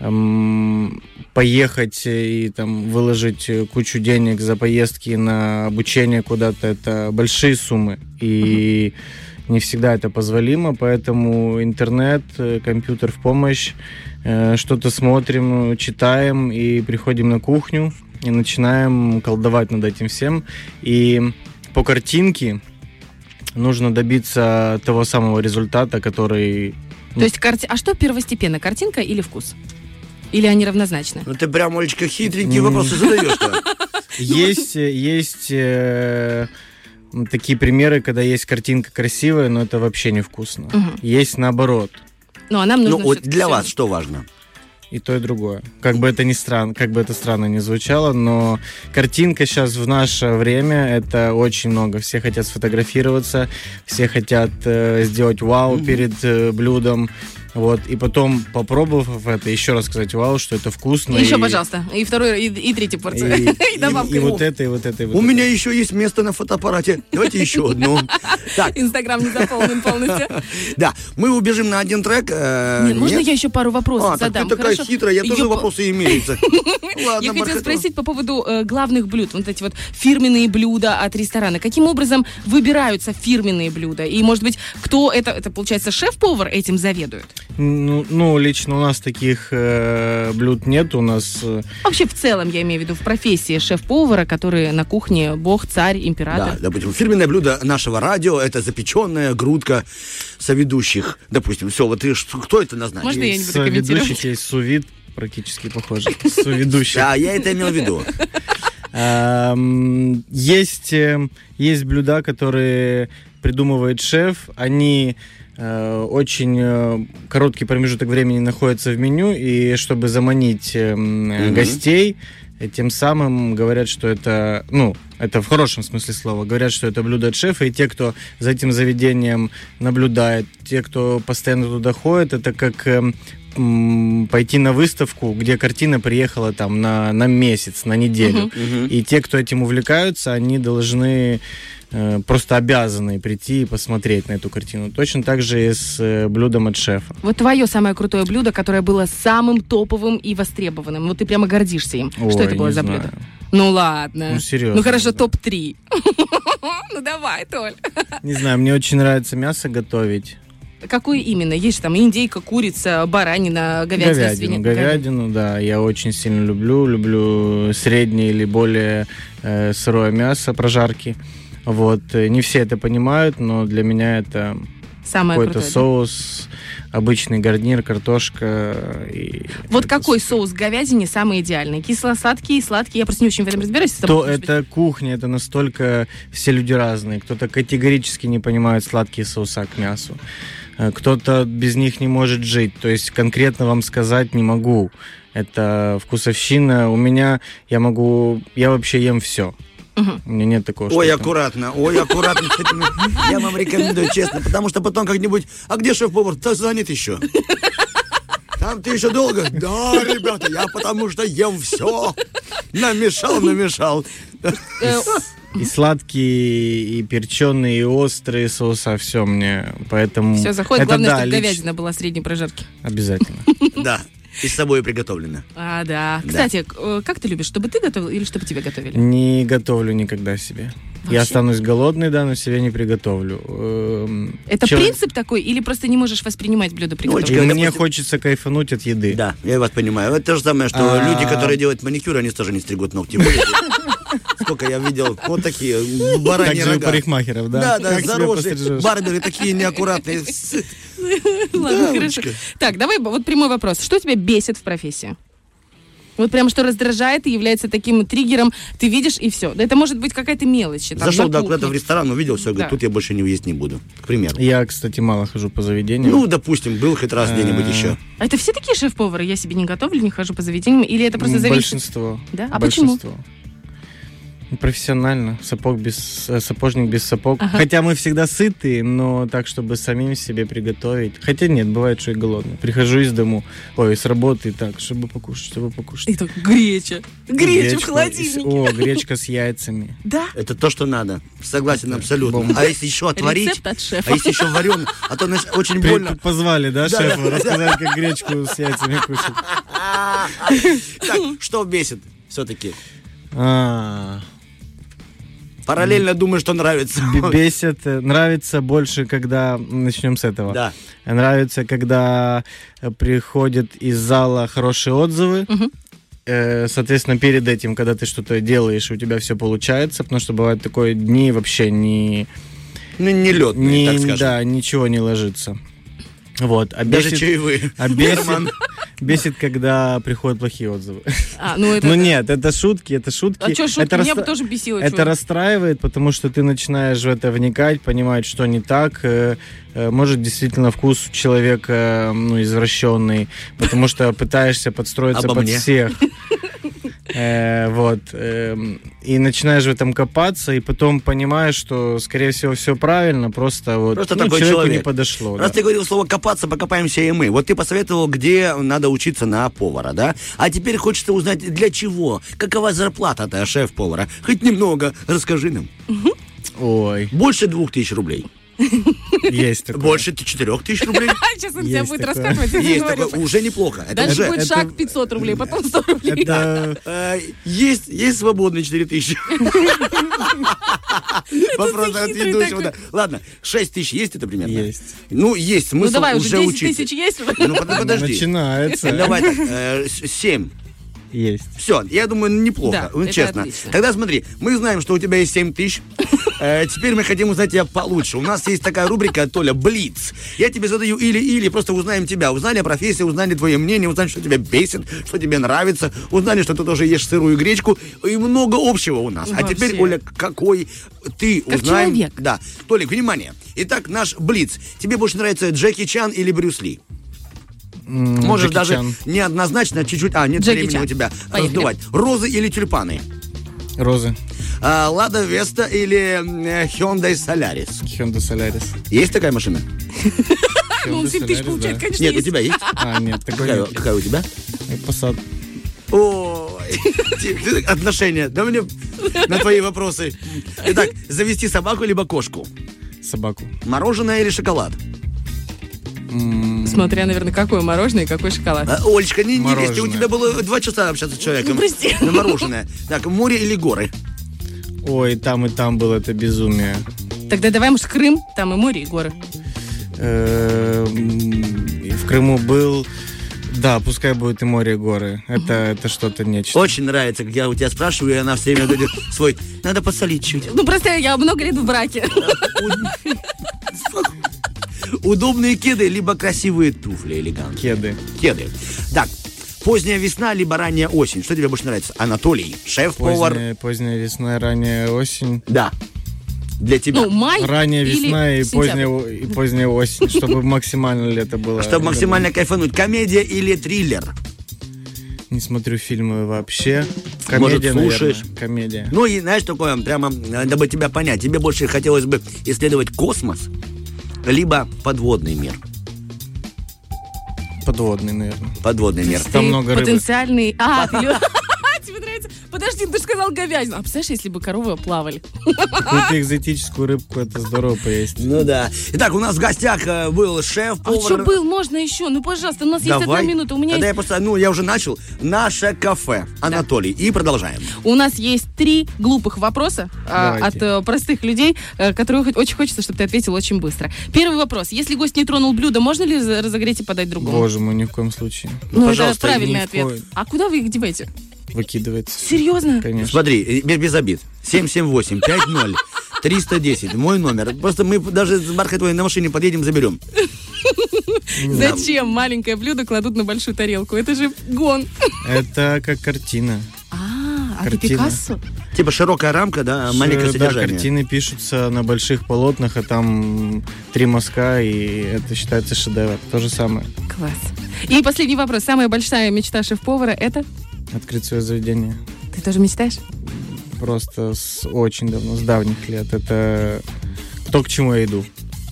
эм, поехать и там выложить э, кучу денег за поездки на обучение куда-то это большие суммы и не всегда это позволимо, поэтому интернет, э, компьютер в помощь, э, что-то смотрим, читаем и приходим на кухню и начинаем колдовать над этим всем и по картинке нужно добиться того самого результата, который... То есть, карти- а что первостепенно, картинка или вкус? Или они равнозначны? ну ты прям, Олечка, хитренькие вопросы задаешь-то. (laughs) Есть, э, есть такие примеры, когда есть картинка красивая, но это вообще невкусно. Мгм. Есть наоборот. Ну, а нам Ну нужно вот всё-таки для вас что важно? И то, и другое. Как бы это ни странно, как бы это странно ни звучало, но картинка сейчас в наше время это очень много. Все хотят сфотографироваться, все хотят э, сделать вау перед э, блюдом. Вот, и потом, попробовав это, еще раз сказать вау, что это вкусно. Еще, и- пожалуйста. И вторую, и, и третью И, порцию. (laughs) И, и- добавку. и вот это, и вот это, и вот У это. меня еще есть место на фотоаппарате. Давайте еще одну. (laughs) Так, Инстаграм не заполнен полностью. (laughs) да, мы убежим на один трек. э, Нет, можно я еще пару вопросов А, задам? ты такая хитрая, я тоже вопросы имеются. Ладно, Я хотела спросить по поводу э, главных блюд, вот эти вот фирменные блюда от ресторана. Каким образом выбираются фирменные блюда? И, может быть, кто это, это получается, шеф-повар этим заведует? Ну, ну, лично у нас таких э, блюд нет. У нас э, Вообще, в целом, я имею в виду, в профессии шеф-повара, который на кухне бог, царь, Да, император. допустим, фирменное блюдо нашего радио это запеченная грудка соведущих. Допустим, все, вот ты, кто это назначил? Можно я не буду комментировать? есть сувид, практически похоже. Суведущий. Да, я это имел в виду. Эм, Есть, э, есть блюда, которые придумывает шеф. Они очень э, короткий промежуток времени находятся в меню, и чтобы заманить эм, э, гостей, э, тем самым говорят, что это, ну, это в хорошем смысле слова, говорят, что это блюдо от шефа, и те, кто за этим заведением наблюдает, те, кто постоянно туда ходит, это как эм, пойти на выставку, где картина приехала там на, на месяц, на неделю. Мгм. И те, кто этим увлекаются, они должны э, просто обязаны прийти и посмотреть на эту картину. Точно так же и с э, блюдом от шефа. Вот твое самое крутое блюдо, которое было самым топовым и востребованным. Вот ты прямо гордишься им. что Ой, это было за знаю. блюдо? Ну ладно. Ну, серьезно, Ну хорошо, да. топ-3. (laughs) Ну давай, Толь. (laughs) Не знаю, мне очень нравится мясо готовить. Какое именно? Есть там индейка, курица, баранина, говядина, говядину, свинина. говядину, да, я очень сильно люблю. Люблю среднее или более э, сырое мясо, прожарки. Вот. э, Не все это понимают, но для меня это Самое какой-то крутое. да? соус, обычный гарнир, картошка. И Вот это какой соус к говядине самый идеальный? Кисло-сладкий, сладкий? Я просто не очень в этом разбираюсь. То может быть, это кухня, это настолько все люди разные. Кто-то категорически не понимает сладкие соуса к мясу. Э, Кто-то без них не может жить. То есть конкретно вам сказать не могу. Это вкусовщина. У меня я могу, я вообще ем все. У меня нет такого. Ой, аккуратно, ой, аккуратно. (laughs) Я вам рекомендую, честно, потому что потом как-нибудь... А где шеф-повар? Да занят еще. Там ты еще долго? Да, ребята, я потому что ем все. Намешал, намешал. э, И сладкие, и перченые, и острые соуса, все мне. Поэтому все заходит. это Главное, да, чтобы лич- говядина была средней прожарки. Обязательно. Да, и с собой приготовлено. А, да. Да. Кстати, э, как ты любишь, чтобы ты готовил или чтобы тебе готовили? Не готовлю никогда себе. Вообще? Я останусь голодный, да, но себе не приготовлю. Эм, Это чел- принцип такой или просто не можешь воспринимать блюдо И приготовленное? Очень- мне допустим- хочется кайфануть от еды. Да, я вас понимаю. Это то же самое, что А. люди, которые делают маникюр, они тоже не стригут ногти. Сколько я видел, вот такие бараньи рога. парикмахеров, да? Да, да, заросшие, барберы такие неаккуратные. (laughs) Ладно, хорошо. Так, давай вот прямой вопрос. Что тебя бесит в профессии? Вот прям что раздражает и является таким триггером, ты видишь и все. Да это может быть какая-то мелочь. там, Зашел да, куда-то в ресторан, увидел все, говорит, Да. тут я больше не есть не буду, к примеру. Я, кстати, мало хожу по заведениям. Ну, допустим, был хоть раз где-нибудь Э, еще. А это все такие шеф-повары? Я себе не готовлю, не хожу по заведениям? Или это просто зависит? Большинство. Да? А почему? Профессионально. Сапог без, э, сапожник без сапог. Ага. Хотя мы всегда сытые, но так, чтобы самим себе приготовить. Хотя нет, бывает, что и голодный. Прихожу из дому, ой, с работы, так, чтобы покушать, чтобы покушать. И так, греча. Греча в холодильнике. О, гречка с яйцами. (laughs) Да? Это то, что надо. Согласен абсолютно. бомба. А если еще отварить, Рецепт от шефа. а если еще вареный, а то знаешь, очень При- больно. Позвали, да, Да, шефа, да. рассказать, как гречку с яйцами кушать. (laughs) Так, что бесит все-таки? А, Параллельно думаю, что нравится. Бесит, э, нравится больше, когда... Начнем с этого. Да. Нравится, когда приходят из зала хорошие отзывы. Э, Соответственно, перед этим, когда ты что-то делаешь, у тебя все получается, потому что бывают такое дни вообще не, Ну, не лед, не так скажем. да, ничего не ложится. Вот. А Даже бесит, чаевые. а бесит, бесит, когда приходят плохие отзывы. А, ну это... Ну нет, это шутки, это шутки. А что, шутки? Это Меня расстра- бы тоже бесило. это чё. расстраивает, потому что ты начинаешь в это вникать, понимать, что не так. э, э, Может, действительно вкус у человека ну, извращенный, потому что пытаешься подстроиться Обо под мне. всех. Э, вот. эм, И начинаешь в этом копаться, и потом понимаешь, что, скорее всего, все правильно, просто вот Просто ну, такой человеку человек. не подошло. Раз да. ты говорил слово копаться, покопаемся и мы. Вот ты посоветовал, где надо учиться на повара, да? А теперь хочется узнать, для чего? Какова зарплата-то шеф-повара? Хоть немного, расскажи нам. Ой, Больше двух тысяч рублей. (laughs) есть такое. Больше четырех тысяч рублей. (laughs) Сейчас он тебя Есть будет тебе Есть такое, уже неплохо. Дальше уже. будет шаг 500 рублей, потом 100 рублей. (laughs) Э, Есть, есть свободные 4 тысячи. (laughs) Вопрос от ведущего. Ладно, 6 тысяч есть это примерно? Есть. Ну, есть смысл Ну давай, уже уже 10 учиться. тысяч есть? Ну, под- подожди. начинается. Давай так, 7. Есть. Все, я думаю, неплохо, Да, ну, это честно. отлично. Тогда смотри, мы знаем, что у тебя есть 7 тысяч. (laughs) Э, Теперь мы хотим узнать тебя получше. У нас есть такая рубрика, Толя, Блиц. Я тебе задаю или-или, просто узнаем тебя. Узнали о профессии, узнали твое мнение, узнали, что тебя бесит, что тебе нравится, узнали, что ты тоже ешь сырую гречку. И много общего у нас. А теперь, Оля, какой ты Как узнаем. человек. Да. Толик, внимание. Итак, наш Блиц. Тебе больше нравится Джеки Чан или Брюс Ли? Можешь Джеки даже Чан. неоднозначно чуть-чуть... А, нет Джеки времени Чан. у тебя Поехали. раздувать. Розы или тюльпаны? Розы. А, Лада Веста или э, Hyundai Solaris? Hyundai Solaris. Есть такая машина? (laughs) Ну, он Hyundai 7 тысяч получает, конечно, Нет, у есть. тебя есть? А, нет, такой Какая, нет. какая у тебя? Посад. Ой, ты- отношения. Да мне на твои вопросы. Итак, завести собаку либо кошку? Собаку. Мороженое или шоколад? Смотря, наверное, какое мороженое и какой шоколад. А, Олечка, не, не лезь, ты- у тебя было два часа общаться с человеком. Ну, прости. На мороженое. Так, море или горы? Ой, там и там было это безумие. Тогда давай, может, Крым, там и море, и горы. Эм, В Крыму был... Да, пускай будет и море, и горы. Это, это что-то нечто. Очень нравится, как я у тебя спрашиваю, и она все время говорит свой, надо посолить чуть. Ну, просто я много лет в браке. Удобные кеды, либо красивые туфли элегантные. Кеды. Кеды. Так, поздняя весна, либо ранняя осень. Что тебе больше нравится? Анатолий, шеф-повар. Поздняя, поздняя весна, ранняя осень. Да. Для тебя. Ну, май Ранняя или весна и сентябрь. поздняя, и поздняя осень, (laughs) чтобы максимально лето было. Чтобы максимально кайфануть. Комедия или триллер? Не смотрю фильмы вообще. Может, Комедия, слушаешь? наверное. Комедия. Ну и знаешь, такое, прямо, дабы тебя понять, тебе больше хотелось бы исследовать космос, либо подводный мир. Подводный, наверное. Подводный мир. Там много рыбы. потенциальный... А, (laughs) тебе нравится? Подожди, ты же сказал говядину. А представляешь, если бы коровы плавали? Какую-то экзотическую рыбку, это здорово поесть. Ну да. Итак, у нас в гостях э, был А что был? Можно еще? Ну, пожалуйста, у нас есть одна минута. У меня Тогда есть я просто, ну, я уже начал. Наше кафе. Анатолий. И продолжаем. У нас есть три глупых вопроса Давайте. от э, простых людей, э, которые очень хочется, чтобы ты ответил очень быстро. Первый вопрос. Если гость не тронул блюдо, можно ли разогреть и подать другому? Боже мой, ни в коем случае. Ну, это пожалуйста, правильный ответ. А куда вы их деваете? Выкидывается. Серьезно? Конечно. Смотри, э, без, обид. 778 50 310. Мой номер. Просто мы даже с Бархатовой на машине подъедем, заберем. Зачем маленькое блюдо кладут на большую тарелку? Это же гон. Это как картина. А, а ты Картина. Пикассо? Типа широкая рамка, да, маленькое Ш- Да, содержание. картины пишутся на больших полотнах, а там три мазка, и это считается шедевр. То же самое. Класс. И последний вопрос. Самая большая мечта шеф-повара это? Открыть свое заведение. Ты тоже мечтаешь? Просто с очень давно, с давних лет. Это то, к чему я иду.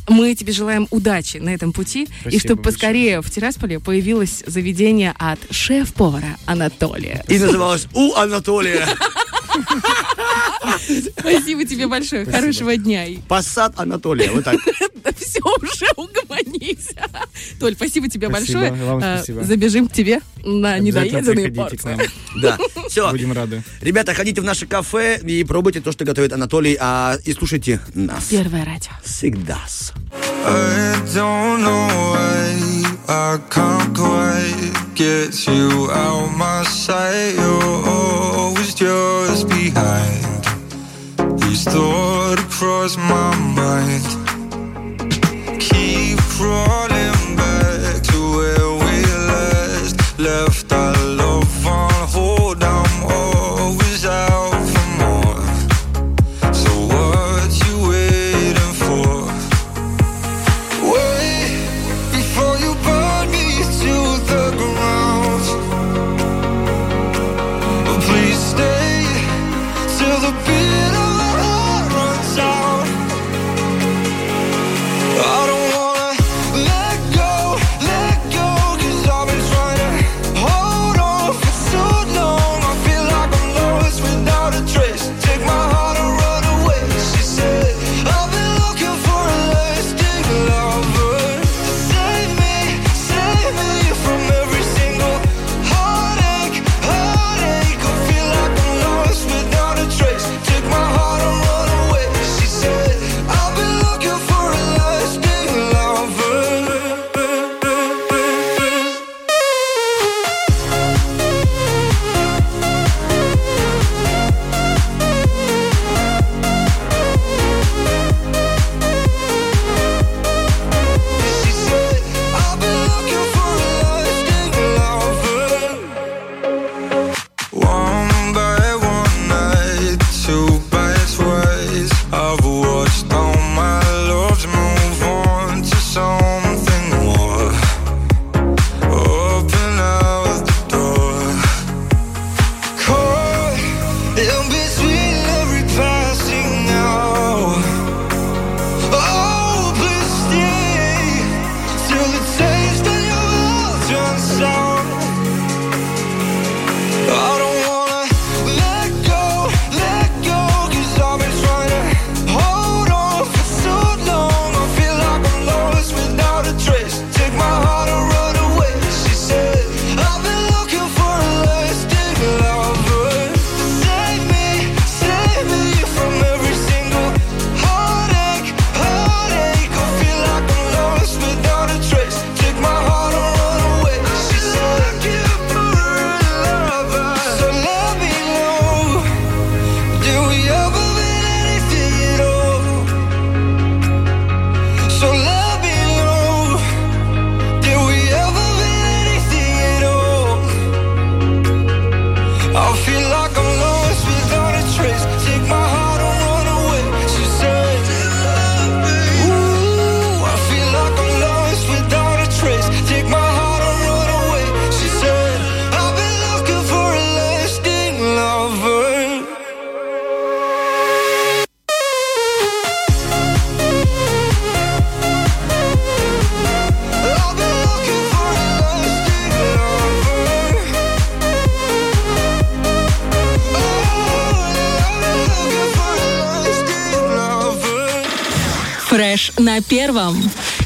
Мы тебе желаем удачи на этом пути. и Спасибо чтобы большое. поскорее в Тирасполе появилось заведение от шеф-повара Анатолия. И называлась «У Анатолия». Спасибо тебе большое. Хорошего дня. И Посад Анатолия. Вот так. (laughs) все уже угомонись. (laughs) Толь, спасибо тебе Спасибо, большое. вам А, спасибо. Забежим к тебе на недоеденные приходите к нам. порции. (laughs) Да. Все. Будем рады. Ребята, ходите в наше кафе и пробуйте то, что готовит Анатолий, а и слушайте нас. Первое радио. Всегда. I don't know why I can't quite get you out my sight. You're always just behind. These thoughts cross my mind. Rolling.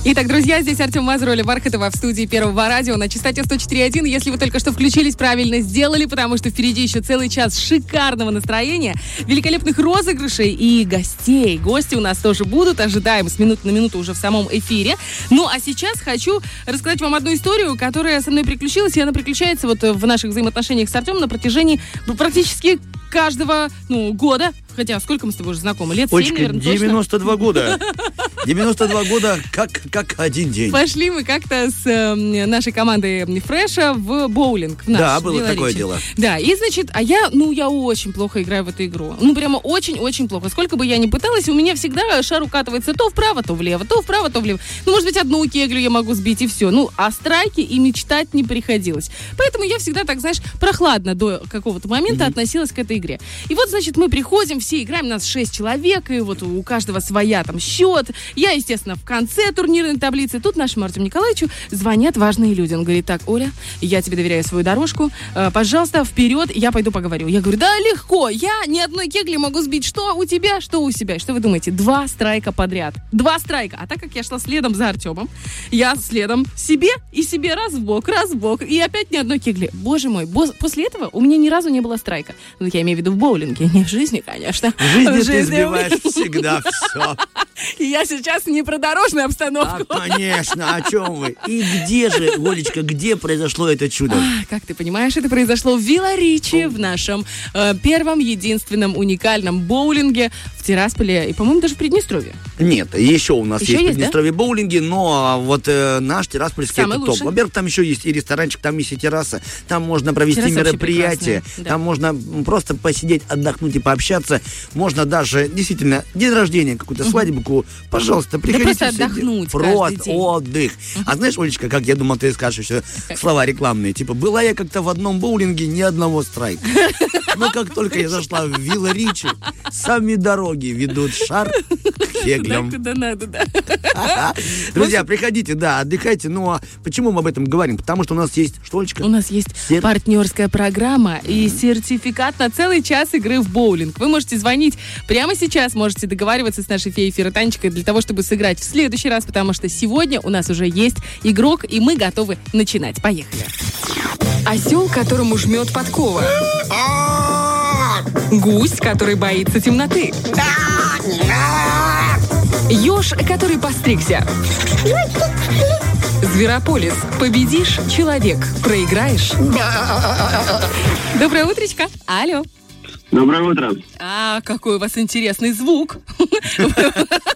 Итак, друзья, здесь Артем Мазроли, Бархатова в студии Первого радио на частоте 104.1. Если вы только что включились, правильно сделали, потому что впереди еще целый час шикарного настроения, великолепных розыгрышей и гостей. Гости у нас тоже будут, ожидаем с минуты на минуту уже в самом эфире. Ну, а сейчас хочу рассказать вам одну историю, которая со мной приключилась, и она приключается вот в наших взаимоотношениях с Артемом на протяжении практически каждого ну, года. Хотя, сколько мы с тобой уже знакомы? Лет 7, Олечка, наверное, точно? 92 года. (laughs) 92 года, как, как один день. Пошли мы как-то с э, нашей командой Фреша в боулинг. В наш, Да, было Белоречье. такое дело. Да, и значит, а я, ну, я очень плохо играю в эту игру. Ну, прямо очень-очень плохо. Сколько бы я ни пыталась, у меня всегда шар укатывается то вправо, то влево, то вправо, то влево. Ну, может быть, одну кеглю я могу сбить, и все. Ну, о страйке и мечтать не приходилось. Поэтому я всегда так, знаешь, прохладно до какого-то момента относилась к этой игре. И вот, значит, мы приходим, все играем, нас шесть человек, и вот у каждого своя там счет. Я, естественно, в конце турнирной таблицы. Тут нашему Артему Николаевичу звонят важные люди. Он говорит, так, Оля, я тебе доверяю свою дорожку, э, пожалуйста, вперед, я пойду поговорю. Я говорю, да, легко, я ни одной кегли могу сбить. Что у тебя, что у себя? Что вы думаете? Два страйка подряд. Два страйка. А так как я шла следом за Артемом, я следом себе и себе раз в бок, раз в бок, и опять ни одной кегли. Боже мой, после этого у меня ни разу не было страйка. Ну, я имею в виду в боулинге, не в жизни, конечно. В жизни ты у меня- сбиваешь всегда (laughs) все. И я сейчас не про дорожную А, обстановку. конечно, о чем вы? И где же, Олечка, где произошло это чудо? А, Как ты понимаешь, это произошло в Виларичи, в нашем э, первом, единственном, уникальном боулинге в Тирасполе и, по-моему, даже в Приднестровье. Нет, еще у нас Еще есть, есть, в Приднестровье боулинги, но вот э, наш Тираспольский Самый это лучший. топ. Во-первых, там еще есть и ресторанчик, там есть и терраса, там можно провести Терраса мероприятие, да. там можно просто посидеть, отдохнуть и пообщаться. Можно даже, действительно, день рождения, какую-то свадьбу, пожалуйста, приходите. просто отдохнуть Просто каждый день. отдых. А знаешь, Олечка, как я думал, ты скажешь еще слова рекламные, типа, была я как-то в одном боулинге, ни одного страйка. (laughs) Но как только я зашла в Вилла Ричи, сами дороги ведут шар к Да, кеглям. куда надо, да. (laughs) Друзья, приходите, да, отдыхайте. Ну, а почему мы об этом говорим? Потому что у нас есть, что, Олечка? У нас есть партнерская программа и сертификат на целый час игры в боулинг. Вы можете звонить прямо сейчас, можете договариваться с нашей феей Фера Танечкой для того, чтобы сыграть в следующий раз, потому что сегодня у нас уже есть игрок, и мы готовы начинать. Поехали. Осел, которому жмет подкова. Гусь, который боится темноты. Еж, который постригся. Зверополис. Победишь – человек. Проиграешь – Доброе утречко. Алло. Доброе утро. А, какой у вас интересный звук. (laughs)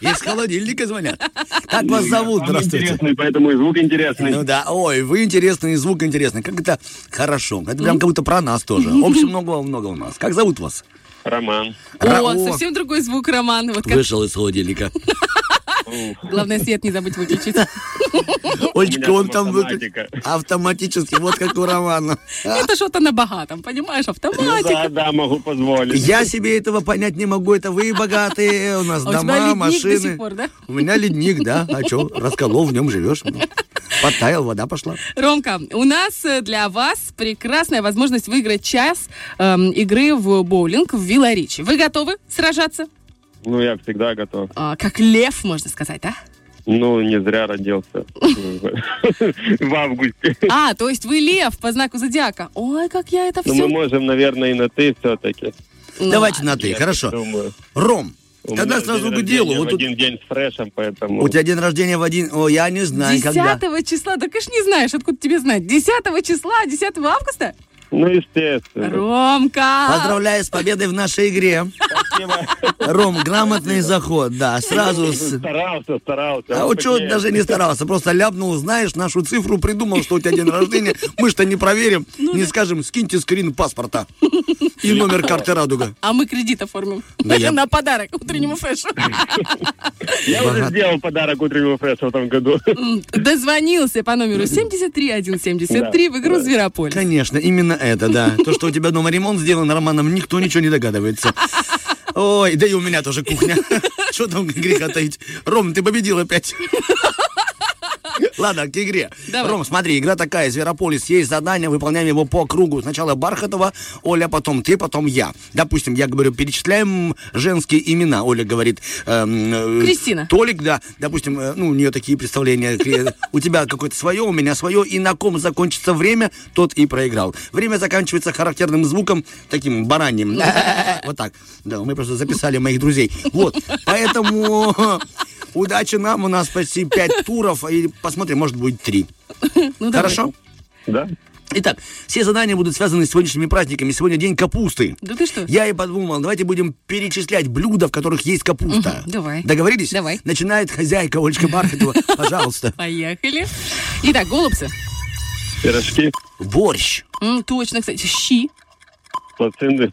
Из холодильника звонят. Как вас зовут? Здравствуйте. интересный, поэтому и звук интересный. Ну да, ой, вы интересный, и звук интересный. Как это хорошо. Это прям как будто про нас тоже. В общем, много-много у нас. Как зовут вас? Роман. О, совсем другой звук, Роман. Вышел из холодильника. (laughs) Главное, свет не забудь выключить. (laughs) Олечка, он там выключ- автоматически, вот как у Романа. (laughs) Это что-то на богатом, понимаешь? Ну Автоматика. да, да, могу позволить. Я себе этого понять не могу. Это вы богатые, у нас (laughs) А дома, машины. до сих пор, да? У меня ледник, да. А что, расколол, в нем живешь. Подтаял, вода пошла. Ромка, у нас э, для вас прекрасная возможность выиграть час эм, игры в боулинг в Виларичи. Вы готовы сражаться? Ну, я всегда готов. А, как лев, можно сказать, да? Ну, не зря родился в августе. (laughs) А, то есть вы лев по знаку зодиака. Ой, как я это все... мы можем, наверное, и на «ты» все-таки. Давайте на ты, хорошо. Ром, У тогда меня сразу день к делу. Вот тут один день с фрешем, поэтому... у тебя день рождения в один... О, я не знаю, 10 когда. числа, да конечно не знаешь, откуда тебе знать. 10 числа, 10 августа? Ну, естественно. Ромка! Поздравляю с победой в нашей игре. Спасибо. Ром, грамотный заход, да, сразу с... Старался, старался. А вот что даже не старался, просто ляпнул, знаешь, нашу цифру, придумал, что у тебя день рождения. Мы что не проверим, Ну не скажем, скиньте скрин паспорта и номер карты «Радуга». А мы кредит оформим Да я- на подарок утреннему фэшу. Я уже сделал подарок утреннему фрешу в том году. Дозвонился по номеру 73173 в игру «Зверополь». Конечно, именно это, да. То, что у тебя дома ремонт сделан Романом, никто ничего не догадывается. Ой, да и у меня тоже кухня. (laughs) Что там греха таить? Ром, ты победил опять. Ладно, к игре. Давай. Ром, смотри, игра такая, Зверополис, есть задание, выполняем его по кругу. Сначала Бархатова, Оля, потом ты, потом я. Допустим, я говорю, перечисляем женские имена. Оля говорит... эм, э, Кристина. Толик, да. Допустим, э, ну, у нее такие представления. (laughs) У тебя какое-то свое, у меня свое. И на ком закончится время, тот и проиграл. Время заканчивается характерным звуком, таким бараньим. (laughs) Вот так. Да, мы просто записали моих друзей. Вот. Поэтому (laughs) удачи нам. У нас почти пять (laughs) туров. И посмотрим, может будет три. Ну, давай. Хорошо? Да? Итак, все задания будут связаны с сегодняшними праздниками. Сегодня день капусты. Да ты что? Я и подумал, давайте будем перечислять блюда, в которых есть капуста. Мгм, давай. Договорились? Давай. Начинает хозяйка Олечка Бархатова. (laughs) Пожалуйста. Поехали. Итак, голубцы. Пирожки, Борщ. М, точно, кстати, щи. плацинды.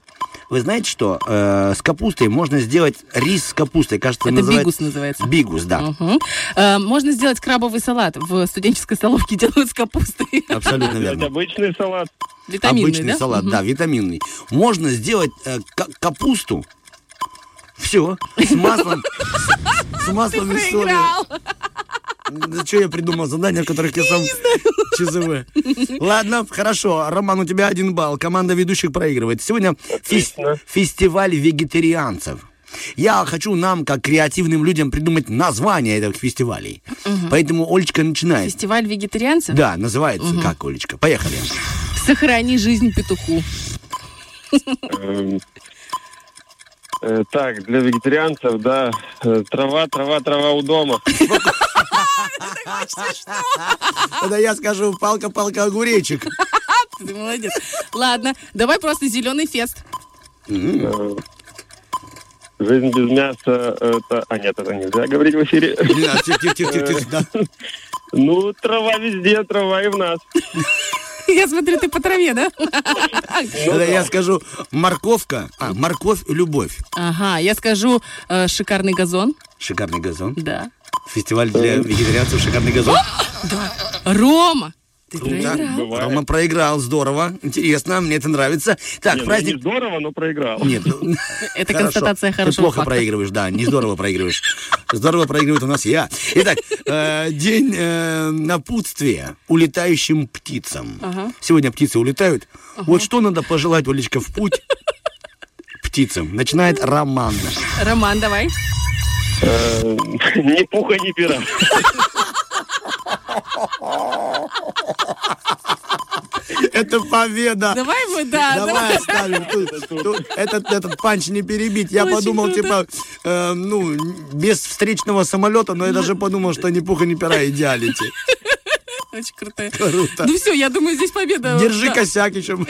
Вы знаете что? Э, с капустой можно сделать рис с капустой. Кажется, Это называют- бигус называется. Бигус, да. Мгм. Э, Можно сделать крабовый салат. В студенческой столовке (laughs) делают с капустой. Абсолютно Это верно. обычный салат. Витаминный, Обычный да? салат, Мгм. да, витаминный. Можно сделать э, ка- капусту. Все. С маслом. С, с (laughs) маслом и солью. Зачем я придумал задания, в которых я сам ЧЗВ? Ладно, хорошо. Роман, у тебя один балл. Команда ведущих проигрывает. Сегодня фестиваль вегетарианцев. Я хочу нам, как креативным людям, придумать название этих фестивалей. Поэтому Олечка начинает. Фестиваль вегетарианцев? Да, называется как, Олечка? Поехали. Сохрани жизнь петуху. Эм, э, Так, для вегетарианцев, да, э, трава, трава, трава у дома. (laughs) Тогда я скажу палка-палка огуречек. (laughs) Ты молодец. Ладно, давай просто зеленый фест. Э, Жизнь без мяса, это... А нет, это нельзя говорить в эфире. Ну, трава везде, трава и в нас. (laughs) Я смотрю, ты по траве, да? (laughs) Тогда я скажу морковка, а, морковь, любовь. Ага, я скажу э, шикарный газон. Шикарный газон. Да. Фестиваль для вегетарианцев «Шикарный газон». Рома, ты Круто. проиграл. Бывает. Рома проиграл, здорово, интересно, мне это нравится. Так, Не, ну, праздник... не здорово, но проиграл. Нет, ну, (laughs) Это хорошо. констатация Ты хорошего плохо факта. проигрываешь, да, не здорово проигрываешь. Здорово проигрывает у нас я. Итак, э, день э, напутствия улетающим птицам. Ага. Сегодня птицы улетают. Вот что надо пожелать, Олечка, в путь птицам. Начинает Роман. Роман, давай. Э, (laughs) Ни пуха, ни пера. Это победа. Давай мы, да, Давай давай. оставим. Тут- тут этот, этот панч не перебить. Я Очень подумал, круто. типа, э, ну, без встречного самолета, но я даже подумал, что ни пуха, ни пера идеалити. Очень крутая. Круто. Ну все, я думаю, здесь победа. Держи Да. косяк еще. (laughs)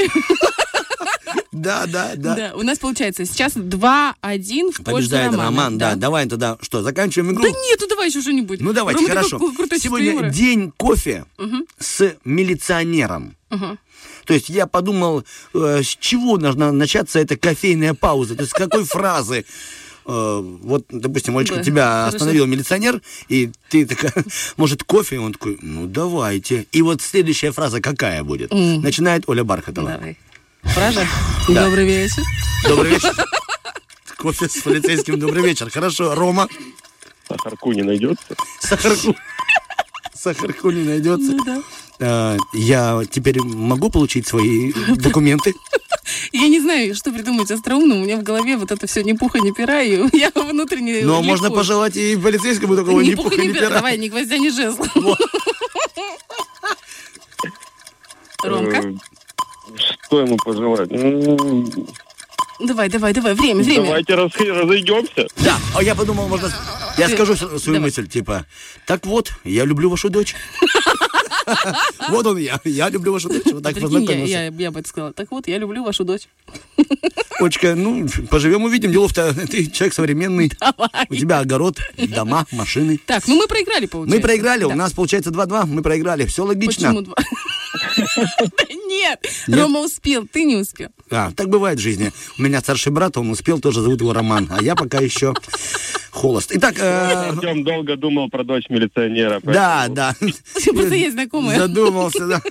Да, да, да. Да, у нас получается сейчас 2-1 в Побеждает Романа. Роман, да. Давай тогда, что, заканчиваем игру? Да нет, ну давай еще что-нибудь. Ну давайте, Рома хорошо. Сегодня юмора. день кофе с милиционером. То есть я подумал, э, с чего должна начаться эта кофейная пауза? То есть с какой (laughs) фразы? Э, Вот, допустим, Олечка, Да, тебя хорошо. остановил милиционер, и ты такая, (laughs) может, кофе? И он такой, ну, давайте. И вот следующая фраза какая будет? М. Начинает Оля Бархатова. Давай. Фраза? (laughs) Да. Добрый вечер. Добрый вечер. (laughs) Кофе с полицейским, добрый вечер. Хорошо, Рома, Сахарку не найдется. сахарку. (laughs) Сахарку не найдется. Ну да. Э, Я теперь могу получить свои документы? Я не знаю, что придумать остроумно. У меня в голове вот это все ни пуха, ни пера, и я внутренне Но можно ликую. пожелать и полицейскому такого Ни ни пуха, ни ни пера. пера. Давай, ни гвоздя, ни жезла. Ромка, Э, что ему пожелать? Ну, давай, давай, давай, время, время. Давайте разойдемся. Да, а я подумал, можно... Я скажу свою давай. мысль, типа, так вот, я люблю вашу дочь. (laughs) Вот он я. Я люблю вашу дочь. Вот так познакомился. Я бы это сказала. Так вот, я люблю вашу дочь. (laughs) Очка, ну, поживем, увидим. Делов-то ты человек современный. Давай. У тебя огород, дома, машины. Так, ну мы проиграли, получается. Мы проиграли. Да. У нас, получается, 2-2. Мы проиграли. Все логично. Почему 2? Нет, Рома успел, ты не успел. А, так бывает в жизни. У меня старший брат, он успел, тоже зовут его Роман, а я пока еще холост. Итак, э, Артем долго думал про дочь милиционера. да, да. Просто есть знакомые. Задумался, да.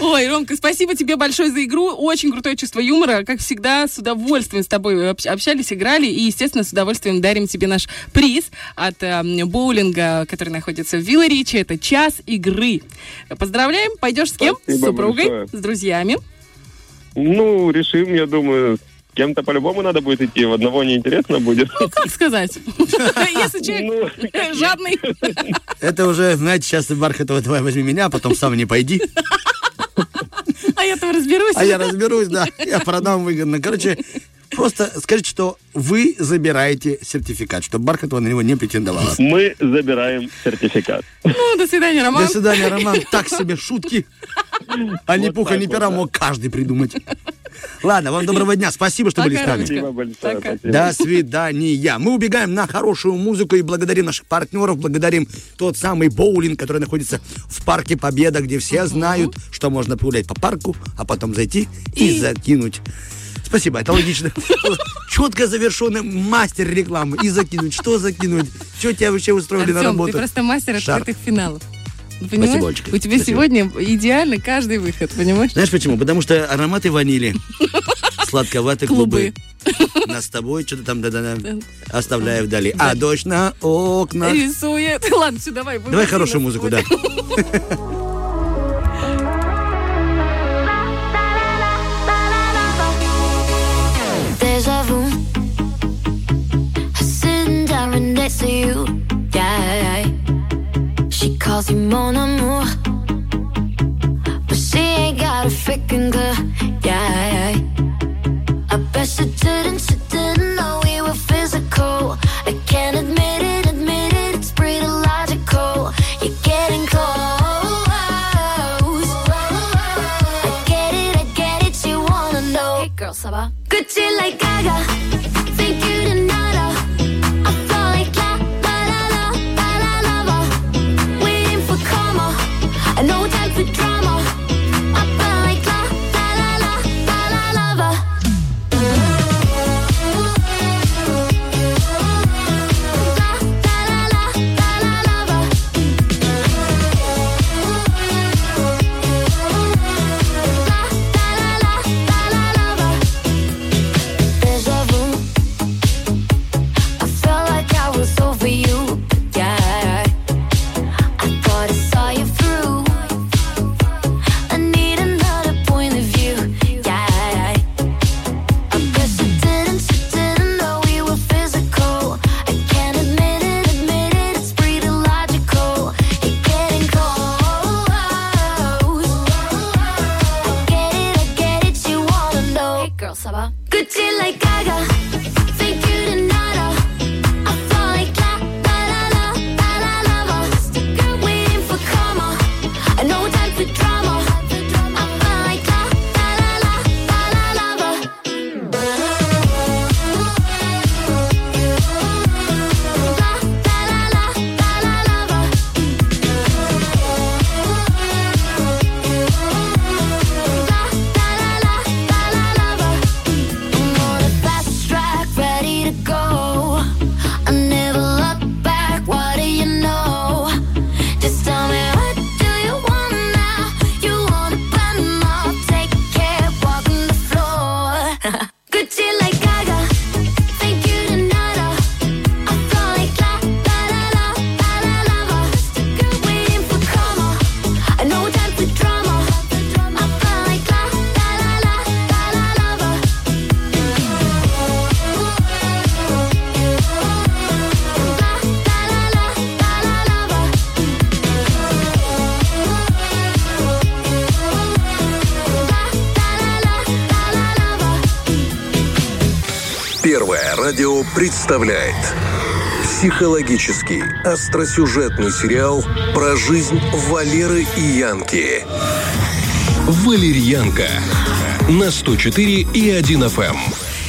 Ой, Ромка, спасибо тебе большое за игру. Очень крутое чувство юмора. Как всегда, с удовольствием с тобой общ- общались, играли. И, естественно, с удовольствием дарим тебе наш приз от э, боулинга, который находится в Вилла Ричи. Это час игры. Поздравляем. Пойдешь с кем? с Спасибо супругой, большое. с друзьями. Ну, решим, я думаю, с кем-то по-любому надо будет идти. В одного неинтересно будет. Ну, как сказать? (laughs) Если человек Ну, (laughs) жадный. Это уже, знаете, сейчас ты, Бархатова, давай возьми меня, а потом сам не пойди. А я там разберусь. А я разберусь, да, я продам выгодно. Короче, просто скажите, что вы забираете сертификат, чтобы Бархатова на него не претендовала. Мы забираем сертификат. Ну, до свидания, Роман. До свидания, Роман. Так себе шутки. А ни пуха, ни пера мог каждый придумать. Ладно, вам доброго дня. Спасибо, что были с нами. Спасибо большое. До свидания. Мы убегаем на хорошую музыку и благодарим наших партнеров, благодарим тот самый боулинг, который находится в парке Победа, где все знают, что можно погулять по парку, а потом зайти и, закинуть. Спасибо, это логично. (laughs) Четко завершенный мастер рекламы. И закинуть. Что закинуть? Что тебя вообще устроили на Артем, работу? ты просто мастер Шар. открытых финалов. Понимаешь? Спасибо, Олечка. У тебя Спасибо. сегодня идеально каждый выход, понимаешь? Знаешь почему? Потому что ароматы ванили, (laughs) сладковатые клубы. Клубы. Нас с тобой что-то там да-да-да, оставляю вдали. А дождь на окнах. Рисует. (laughs) Ладно, все, давай. Давай хорошую музыку, да. Next to you. Yeah. She calls you mon amour. But she ain't got a freaking clue. Yeah. I bet she didn't, she didn't know we were physical. I can't admit it, admit it, it's pretty logical. You're getting close. I get it, I get it, you wanna know. Hey girl, ça va? Gucci like Gaga, представляет психологический остросюжетный сериал про жизнь Валеры и Янки. Валерьянка на 104 и 1 FM.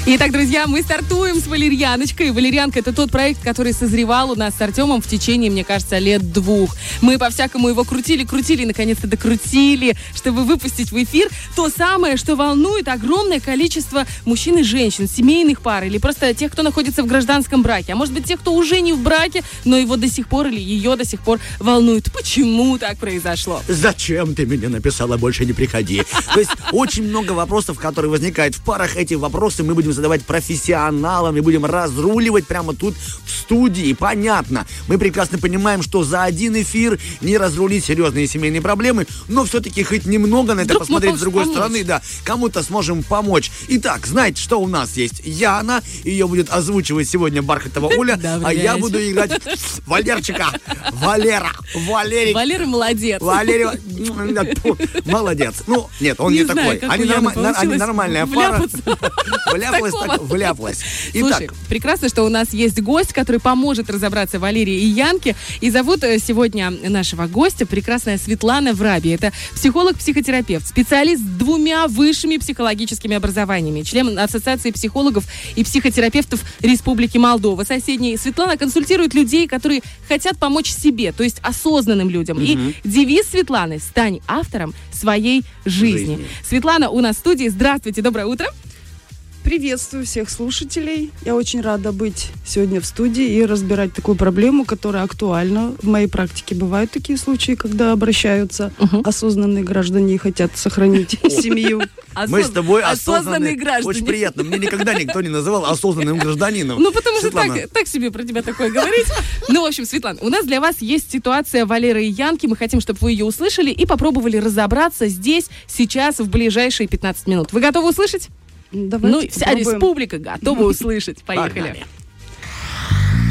Итак, друзья, мы стартуем с валерьяночкой. Валерьянка – это тот проект, который созревал у нас с Артемом в течение, мне кажется, лет двух. Мы по-всякому его крутили, крутили, наконец-то докрутили, чтобы выпустить в эфир то самое, что волнует огромное количество мужчин и женщин, семейных пар или просто тех, кто находится в гражданском браке. А может быть, тех, кто уже не в браке, но его до сих пор или ее до сих пор волнует. Почему так произошло? Зачем ты мне написала «больше не приходи»? То есть очень много вопросов, которые возникают в парах. Эти вопросы мы будем задавать профессионалам и будем разруливать прямо тут в студии. Понятно. Мы прекрасно понимаем, что за один эфир не разрулить серьезные семейные проблемы, но все-таки хоть немного на это Вдруг посмотреть с другой помочь. стороны, да, кому-то сможем помочь. Итак, знаете, что у нас есть? Яна, ее будет озвучивать сегодня Бархатова (laughs) Оля, а я буду играть (laughs) Валерчика, Валера, Валерик. Валера молодец. Валерий, (laughs) молодец. Ну, нет, он Не такой. Они, нормальная пара. вляпаться. Вляпалась, так, вляпалась. (laughs) Слушай, Итак, прекрасно, что у нас есть гость, который поможет разобраться Валерии и Янке. И зовут э, сегодня нашего гостя прекрасная Светлана Враби. Это психолог-психотерапевт, специалист с двумя высшими психологическими образованиями, член Ассоциации психологов и психотерапевтов Республики Молдова. Соседней Светлана консультирует людей, которые хотят помочь себе, то есть осознанным людям. И девиз Светланы «Стань автором своей жизни». Жизни. Светлана у нас в студии. Здравствуйте, доброе утро. Приветствую всех слушателей. Я очень рада быть сегодня в студии и разбирать такую проблему, которая актуальна. В моей практике бывают такие случаи, когда обращаются Мгм. осознанные граждане и хотят сохранить семью. мы с тобой осознанные осознанные. граждане. Очень приятно. Мне никогда никто не называл осознанным гражданином. Ну, потому что так себе про тебя такое говорить. Ну, в общем, Светлана, у нас для вас есть ситуация Валеры и Янки. Мы хотим, чтобы вы ее услышали и попробовали разобраться здесь, сейчас, в ближайшие 15 минут. Вы готовы услышать? Давайте ну, и вся попробуем. республика готова услышать. Поехали.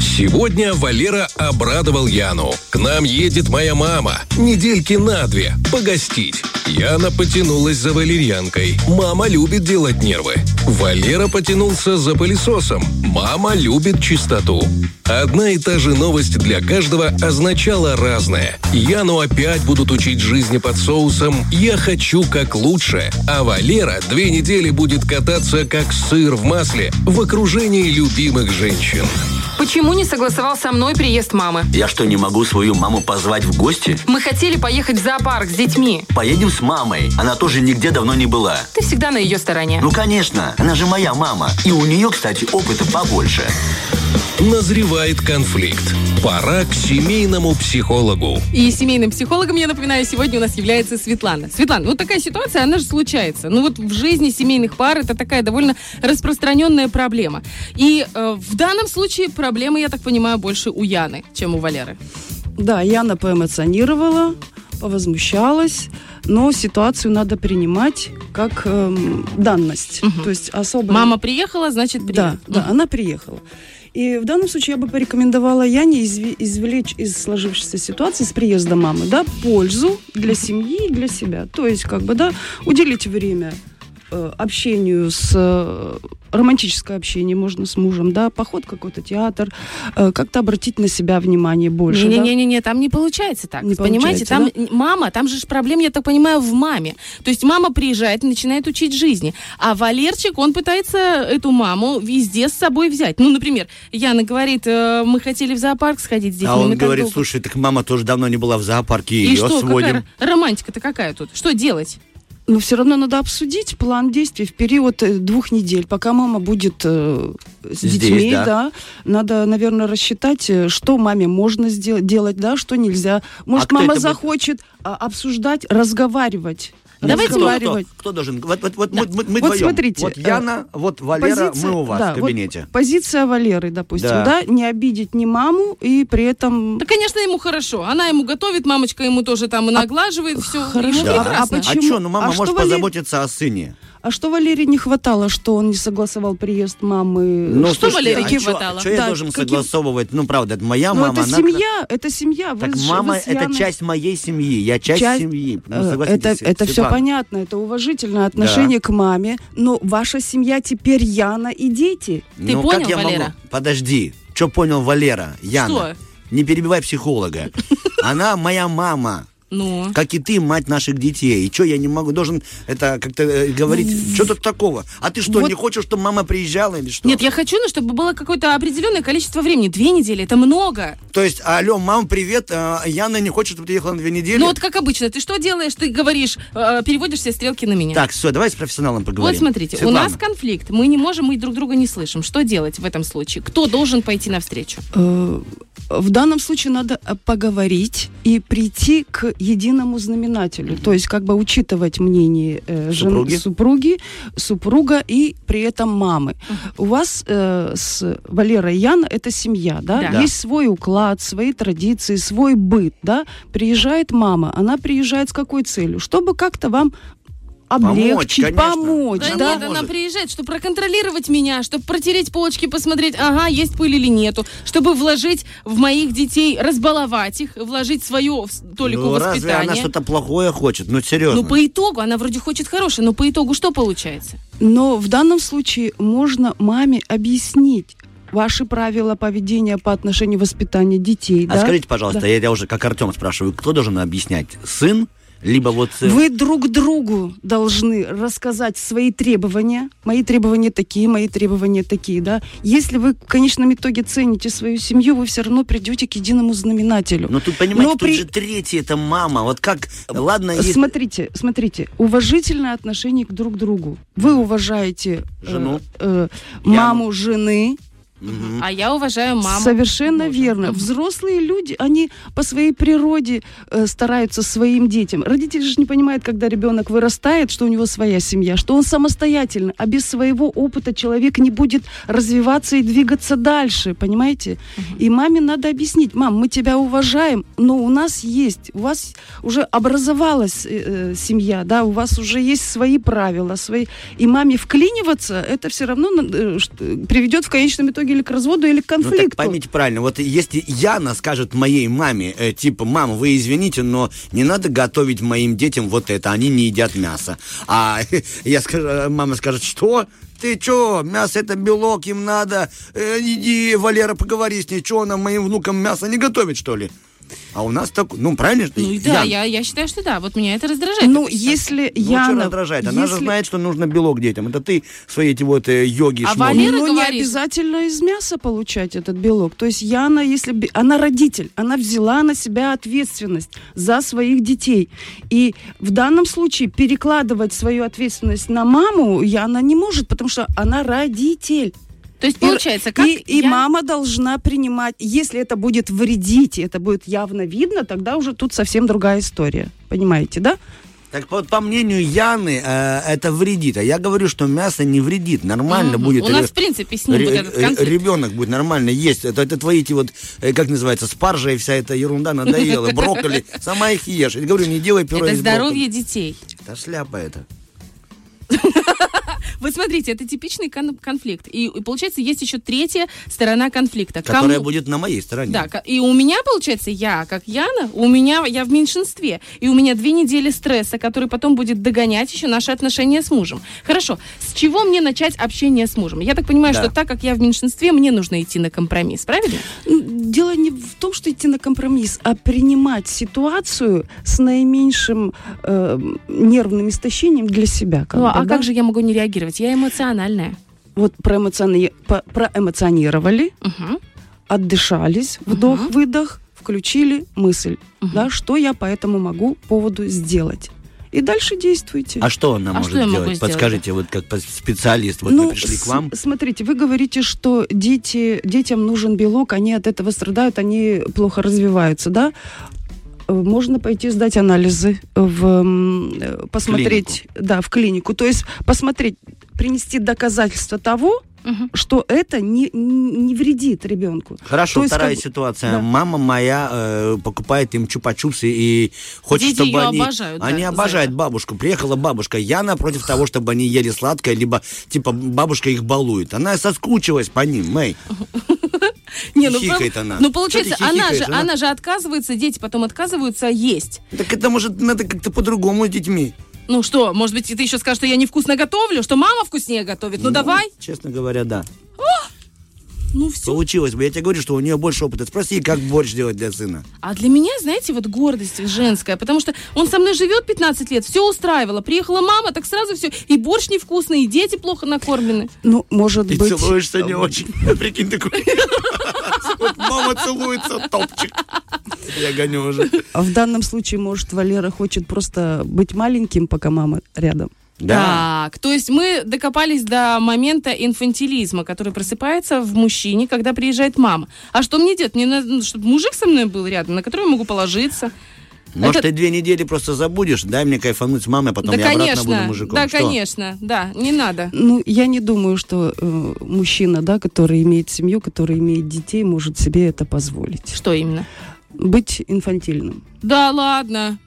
Сегодня Валера обрадовал Яну. К нам едет моя мама. Недельки на две. Погостить. Яна потянулась за валерьянкой. Мама любит делать нервы. Валера потянулся за пылесосом. Мама любит чистоту. Одна и та же новость для каждого означала разное. Яну опять будут учить жизни под соусом «Я хочу как лучше», а Валера две недели будет кататься как сыр в масле в окружении любимых женщин. Почему не согласовал со мной приезд мамы? Я что, не могу свою маму позвать в гости? Мы хотели поехать в зоопарк с детьми. Поедем с мамой. Она тоже нигде давно не была. Ты всегда на ее стороне. Ну, конечно, она же моя мама. И у нее, кстати, опыта побольше. Назревает конфликт. Пора к семейному психологу. И семейным психологом, я напоминаю, сегодня у нас является Светлана. Светлана, ну такая ситуация, она же случается. Ну вот в жизни семейных пар это такая довольно распространенная проблема. И э, в данном случае проблема, я так понимаю, больше у Яны, чем у Валеры. Да, Яна поэмоционировала, повозмущалась, но ситуацию надо принимать как эм, данность. Мгм. То есть особо... Мама приехала, значит, привет. Да, да, она приехала. И в данном случае я бы порекомендовала Яне извлечь из сложившейся ситуации с приезда мамы, да, пользу для семьи и для себя. То есть, как бы, да, уделить время общению с э, романтическое общение можно с мужем, да, поход в какой-то театр, э, как-то обратить на себя внимание больше. да. Не-не-не, там не получается так. Не Понимаете, получается, там н- мама, там же ж проблема, я так понимаю, в маме. То есть мама приезжает и начинает учить жизни. А Валерчик, он пытается эту маму везде с собой взять. Ну, например, Яна говорит, э, мы хотели в зоопарк сходить с детьми. А он говорит, долго». слушай, так мама тоже давно не была в зоопарке, И ее что, сводим. какая романтика-то какая тут? Что делать? Но все равно надо обсудить план действий в период э, двух недель, пока мама будет э, с Здесь, детьми, да. да. Надо, наверное, рассчитать, э, что маме можно сделать, делать, да, что нельзя. Может, кто мама это будет? захочет а, обсуждать, разговаривать. Давайте кто, разговаривать. кто, кто должен? Вот, вот, вот Да. мы, мы, мы Вот вдвоем. смотрите, Вот э, Яна, вот Валера, Позиция- мы у вас да, в кабинете. вот позиция Валеры, допустим, Да. да. не обидеть ни маму и при этом... Да, конечно, ему хорошо. Она ему готовит, мамочка ему тоже там и наглаживает, все. хорошо. Да. прекрасно. А А почему? что, ну мама А что может Валер- позаботиться о сыне. А что Валерии не хватало, что он не согласовал приезд мамы? Ну, Что слушайте, Валерии а не хватало? я Да, должен каким- согласовывать? Ну, правда, это моя Ну, мама. это она- семья, это семья. Вы Так мама вы с это Яной- часть моей семьи. Я часть, Часть- семьи. Ну, Э, Это, это все понятно, это уважительное отношение к маме, но ваша семья теперь Яна и дети. Ты ну, понял, как я Валера? могу? Подожди. Что понял Валера? Яна. Что? Не перебивай психолога. (laughs) Она моя мама. Ну. как и ты, мать наших детей. И что, я не могу, должен это как-то э, говорить, что тут такого? А ты что, Вот- не хочешь, чтобы мама приезжала или что? Нет, я хочу, ну, чтобы было какое-то определенное количество времени. Две недели, это много. То есть, алло, мам, привет, а, Яна не хочет, чтобы ты ехала на две недели? Ну вот как обычно, ты что делаешь? Ты говоришь, э, переводишь все стрелки на меня. Так, все, давай с профессионалом поговорим. Вот смотрите, Светлана. у нас конфликт, мы не можем, мы друг друга не слышим. Что делать в этом случае? Кто должен пойти навстречу? Э, В данном случае надо э, поговорить и прийти к единому знаменателю. То есть как бы учитывать мнение э, жен- Супруги? супруги, супруга и при этом мамы. У вас э, с Валерой и Яна это семья, да? Да. Есть свой уклад, свои традиции, свой быт, да? Приезжает мама, она приезжает с какой целью? Чтобы как-то вам облегчить, конечно. помочь, Да, да? нет, она приезжает, чтобы проконтролировать меня, чтобы протереть почки, посмотреть, ага, есть пыль или нету, чтобы вложить в моих детей, разбаловать их, вложить свое в толику ну, разве воспитания. она что-то плохое хочет? Ну, серьезно. Ну, по итогу, она вроде хочет хорошее, но по итогу что получается? Но в данном случае можно маме объяснить ваши правила поведения по отношению воспитания детей. А да? скажите, пожалуйста, Да. я, я уже как Артем спрашиваю, кто должен объяснять? Сын? Либо вот... э, Вы друг другу должны рассказать свои требования. Мои требования такие, мои требования такие, да. Если вы в конечном итоге цените свою семью, вы все равно придете к единому знаменателю. Ну, тут, понимаете, Но тут при- же третий, это мама. Вот как... Ладно, если... Смотрите, смотрите, уважительное отношение к друг другу. Вы уважаете э, Жену. э, маму жены, А я уважаю маму. Совершенно мужа. верно. Взрослые люди, они по своей природе э, стараются своим детям. Родители же не понимают, когда ребенок вырастает, что у него своя семья, что он самостоятельно, а без своего опыта человек не будет развиваться и двигаться дальше, понимаете? И маме надо объяснить, мам, мы тебя уважаем, но у нас есть, у вас уже образовалась э, э, семья, да, у вас уже есть свои правила, свои, и маме вклиниваться, это все равно э, приведет в конечном итоге или к разводу, или к Ну, конфликту. так поймите правильно, вот если Яна скажет моей маме, э, типа, мама, вы извините, но не надо готовить моим детям вот это, они не едят мясо. А (laughs) я скажу, э, мама скажет, что? Ты чё, мясо это белок, им надо. Э, иди, Валера, поговори с ней, что она моим внукам мясо не готовит, что ли? А у нас так, ну, правильно? Ну и да, Ян, я, я считаю, что да. Вот меня это раздражает. Ну, если ну, что Яна... раздражает? Она же если- знает, что нужно белок детям. Это ты свои эти вот э, йоги, А шмоги. Валера Ну, не говорит- обязательно из мяса получать этот белок. То есть Яна, если. Она родитель, она взяла на себя ответственность за своих детей. И в данном случае перекладывать свою ответственность на маму Яна не может, потому что она родитель. То есть И- получается, как и, и я- мама должна принимать, если это будет вредить, и это будет явно видно, тогда уже тут совсем другая история. Понимаете, да? Так вот, по мнению Яны, э, это вредит. А я говорю, что мясо не вредит. Нормально Мгм. будет. У нас, в принципе, с ним ре- этот ре- конфликт. Ребенок будет нормально есть. Это, это твои эти вот, э, как называется, спаржа и вся эта ерунда надоела. Брокколи. Сама их ешь. Я говорю, не делай пюре Это здоровье детей. Да шляпа это. (laughs) Вот смотрите, это типичный кон- конфликт. И, и получается, есть еще третья сторона конфликта. Которая Кому- будет на моей стороне. Да, и у меня, получается, я, как Яна, у меня, я в меньшинстве. И у меня две недели стресса, который потом будет догонять еще наши отношения с мужем. Хорошо, с чего мне начать общение с мужем? Я так понимаю, Да. что так как я в меньшинстве, мне нужно идти на компромисс, правильно? М, Дело не в том, что идти на компромисс, а принимать ситуацию с наименьшим э, нервным истощением для себя. Ну, бы, а да? как же я могу не реагировать? Я эмоциональная. Вот проэмоциони- по- проэмоционировали, Мгм. отдышались, вдох-выдох, включили мысль, да, что я по этому могу поводу сделать. И дальше действуйте. А что она А может что могу делать? сделать? Подскажите, вот как специалист, вот Ну, мы пришли к с- вам. Смотрите, вы говорите, что дети, детям нужен белок, они от этого страдают, они плохо развиваются, да? Э, Можно пойти сдать анализы, в, э, посмотреть, да, в клинику. То есть посмотреть, принести доказательства того, Мгм. что это не, не вредит ребенку. Хорошо, То есть вторая как бы- ситуация. да. Мама моя э, покупает им чупа-чупсы и хочет, Дети чтобы они... обожают, да, они за обожают бабушку. Приехала бабушка. Я напротив того, чтобы они ели сладкое, либо типа бабушка их балует. Она соскучилась по ним, Мэй. (laughs) (laughs) Не, ну, Хихикает она. Ну, получается, она же? Она- она же отказывается, дети потом отказываются есть. Так это может надо как-то по-другому с детьми. Ну что, может быть, ты еще скажешь, что я невкусно готовлю, что мама вкуснее готовит? Ну, давай. Честно говоря, да. Ну все. Получилось бы. Я тебе говорю, что у нее больше опыта. Спроси, как борщ делать для сына. А для меня, знаете, вот гордость женская, потому что он со мной живет 15 лет, все устраивало. Приехала мама, так сразу все. И борщ невкусный, и дети плохо накормлены. Ну, может И быть... целуешься не очень. (laughs) Прикинь, такой. (laughs) Вот мама целуется, топчик. Я гоню уже. А в данном случае, может, Валера хочет просто быть маленьким, пока мама рядом. Да. Так, то есть мы докопались до момента инфантилизма, который просыпается в мужчине, когда приезжает мама. А что мне делать? Мне надо, чтобы мужик со мной был рядом, на который я могу положиться. Может, Это- ты две недели просто забудешь, дай мне кайфануть с мамой, а потом да, я обратно конечно, буду мужиком. да, Что? конечно, да, не надо. Ну, я не думаю, что э, мужчина, да, который имеет семью, который имеет детей, может себе это позволить. Что именно? Быть инфантильным. Да ладно.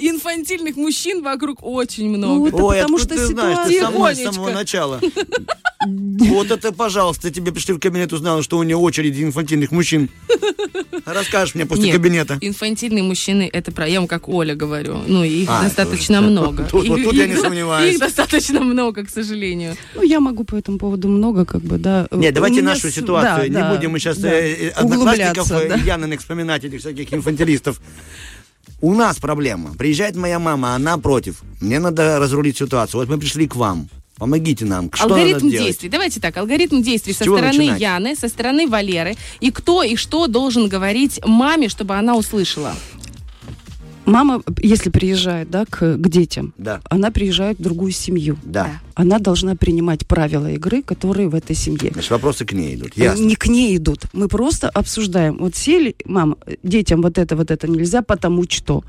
Инфантильных мужчин вокруг очень Ну, много. это Ой, потому что ты знаешь, ты со мной с самого начала. Вот это, пожалуйста, тебе пришли в кабинет, узнала, что у нее очередь инфантильных мужчин. Расскажешь мне после Нет, кабинета. Инфантильные мужчины, это про, я вам как Оля говорю, ну, их А, достаточно тоже. много. (laughs) Тут- вот Их- тут я не сомневаюсь. Их достаточно много, к сожалению. Ну, я могу по этому поводу много, как бы, да. Нет, давайте нашу с- ситуацию. да, не да, будем мы сейчас да, одноклассников углубляться, э, да. Яныных вспоминать, этих всяких инфантилистов. У нас проблема. Приезжает моя мама, она против. Мне надо разрулить ситуацию. Вот мы пришли к вам. Помогите нам. Что алгоритм надо делать? действий. Давайте так, алгоритм действий С со стороны начинать? Яны, со стороны Валеры. И кто и что должен говорить маме, чтобы она услышала. Мама, если приезжает, да, к, к детям, Да. она приезжает в другую семью. Да. Она должна принимать правила игры, которые в этой семье. Значит, вопросы к ней идут. Ясно. Не к ней идут. Мы просто обсуждаем. Вот сели, мама, детям вот это, вот это нельзя, потому что.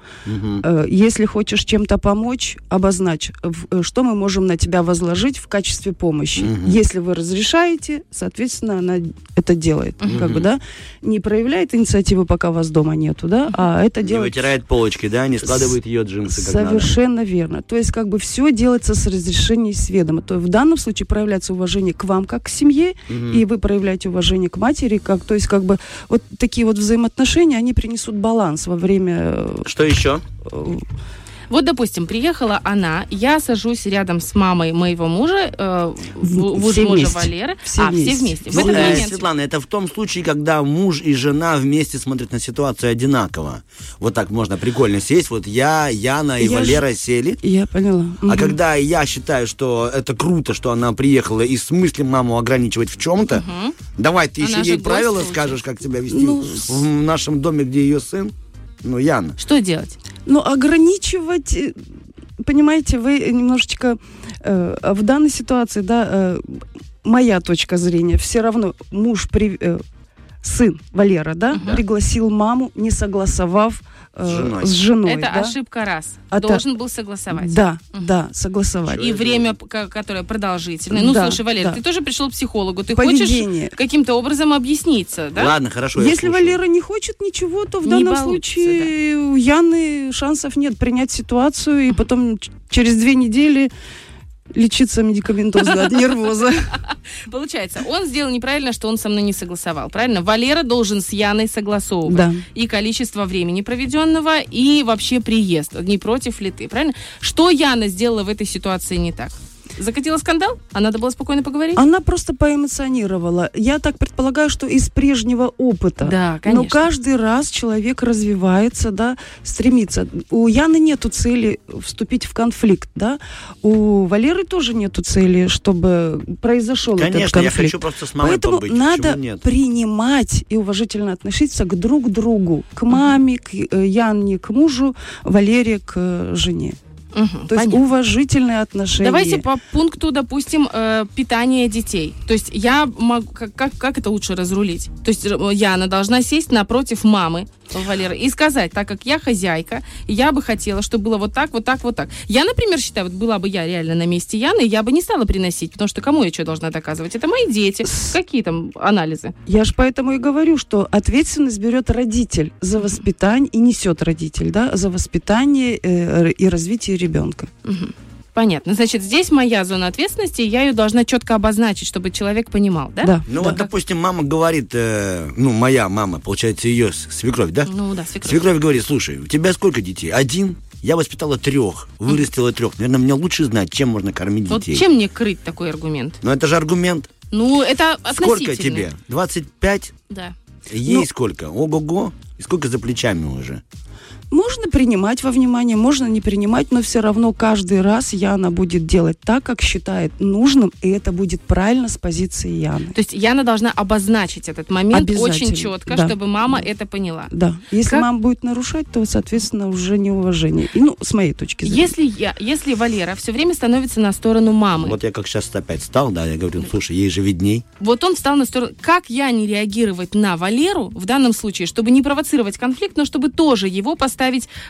Э, Если хочешь чем-то помочь, обозначь, э, что мы можем на тебя возложить в качестве помощи. Мгм. Если вы разрешаете, соответственно, она это делает. Как бы, да? Не проявляет инициативу, пока вас дома нету, да, а это Не делает вытирает полочки, да, не складывает ее джинсы как надо. Совершенно верно. То есть как бы все делается с разрешения и с ведома. То есть в данном случае проявляется уважение к вам как к семье, Мгм. и вы проявляете уважение к матери, как, то есть как бы вот такие вот взаимоотношения, они принесут баланс во время... э, Что еще? Вот, допустим, приехала она, я сажусь рядом с мамой моего мужа, э, в- мужа вместе. Валеры. Все а, все вместе. вместе. В Ну, этот э, момент Светлана, это в том случае, когда муж и жена вместе смотрят на ситуацию одинаково. Вот так можно прикольно сесть. Вот я, Яна и Я ж- Валера сели. Я поняла. А Мгм. когда я считаю, что это круто, что она приехала, и в смысле маму ограничивать в чем-то, давай ты Она еще ей правила скажешь, как себя вести Ну, в нашем доме, где ее сын. Ну, Яна. что делать? Ну, ограничивать, э, понимаете, вы немножечко э, а в данной ситуации, да, э, моя точка зрения, все равно муж, при, э, сын Валера, да, Мгм. пригласил маму, не согласовав э, С женой. с женой, Это да. ошибка раз. Это- Должен был согласовать. Да, Мгм. да, согласовать. И время, которое продолжительное. Ну, Да, слушай, Валерий, да. ты тоже пришел к психологу. Ты Поведение. хочешь каким-то образом объясниться, да? Ладно, хорошо, Если. Валера не хочет ничего, то в Не данном получится, случае у Яны шансов нет принять ситуацию и потом через две недели лечиться медикаментозно от нервоза. (laughs) Получается, он сделал неправильно, что он со мной не согласовал. Правильно? Валера должен с Яной согласовывать. Да. И количество времени проведенного, и вообще приезд. Не против ли ты, правильно? Что Яна сделала в этой ситуации не так? Закатила скандал? А надо было спокойно поговорить? Она просто поэмоционировала. Я так предполагаю, что из прежнего опыта. Да, Но конечно. каждый раз человек развивается, да, стремится. У Яны нету цели вступить в конфликт, да. У Валеры тоже нету цели, чтобы произошел этот Конечно, я конфликт. хочу просто с мамой Поэтому побыть. надо принимать и уважительно относиться к друг другу, к маме, к э, Яне, к мужу, Валере, к жене. Мгм, То есть понятно. уважительные отношения. Давайте по пункту, допустим, э, питания детей. То есть я могу, как, как, как это лучше разрулить? То есть э, Яна должна сесть напротив мамы Валеры и сказать, так как я хозяйка, я бы хотела, чтобы было вот так, вот так, вот так. Я, например, считаю, вот была бы я реально на месте Яны, я бы не стала приносить, потому что кому я что должна доказывать? Это мои дети. Какие там анализы? Я же поэтому и говорю, что ответственность берет родитель за воспитание и несет родитель, да, за воспитание э, и развитие ребенка. Мгм. Понятно. Значит, здесь моя зона ответственности, и я ее должна четко обозначить, чтобы человек понимал, да? Да. Ну да. вот, допустим, мама говорит, э, ну, моя мама, получается, ее свекровь, да? Ну да, свекровь. Свекровь говорит, слушай, у тебя сколько детей? Один? Я воспитала трех, вырастила трех. Наверное, мне лучше знать, чем можно кормить Вот детей. чем мне крыть такой аргумент? Но это же аргумент. Ну, это Сколько относительно. тебе? 25? Да. Ей Ну- сколько? Ого-го. И сколько за плечами уже? Можно принимать во внимание, можно не принимать, но все равно каждый раз Яна будет делать так, как считает нужным, и это будет правильно с позиции Яны. То есть Яна должна обозначить этот момент очень четко, да. чтобы мама это поняла. Да. Если Как- мама будет нарушать, то, соответственно, уже неуважение. И, ну, с моей точки зрения. Если я, если Валера все время становится на сторону мамы, Вот я как сейчас опять стал, да, я говорю, слушай, ей же видней. вот он встал на сторону. Как я не реагировать на Валеру в данном случае, чтобы не провоцировать конфликт, но чтобы тоже его поставить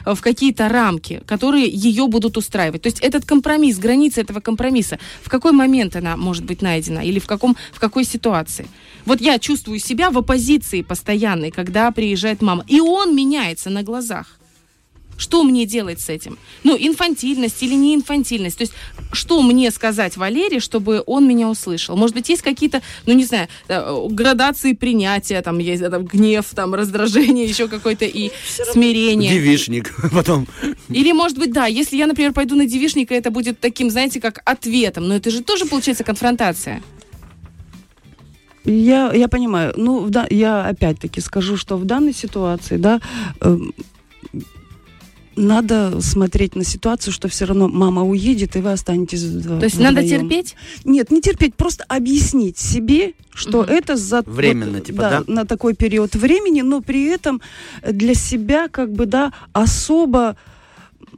э, в какие-то рамки, которые ее будут устраивать. То есть этот компромисс, граница этого компромисса, в какой момент она может быть найдена или в, каком, в какой ситуации? Вот я чувствую себя в оппозиции постоянной, когда приезжает мама. И он меняется на глазах. Что мне делать с этим? Ну, инфантильность или не инфантильность? То есть, что мне сказать Валере, чтобы он меня услышал? Может быть, есть какие-то, ну, не знаю, э, градации принятия, там есть э, там, гнев, там, раздражение, еще какое-то и (laughs) смирение. Девишник. (laughs) Потом Или, может быть, да, если я, например, пойду на девишника, это будет таким, знаете, как ответом. Но это же тоже, получается, конфронтация. Я, я понимаю. Ну, да- я опять-таки скажу, что в данной ситуации, да, эм, надо смотреть на ситуацию, что все равно мама уедет, и вы останетесь вдво- То есть надо вдвоем. терпеть? Нет, не терпеть, просто объяснить себе, что Мгм. это за Временно, вот, типа, да, да? на такой период времени, но при этом для себя как бы да особо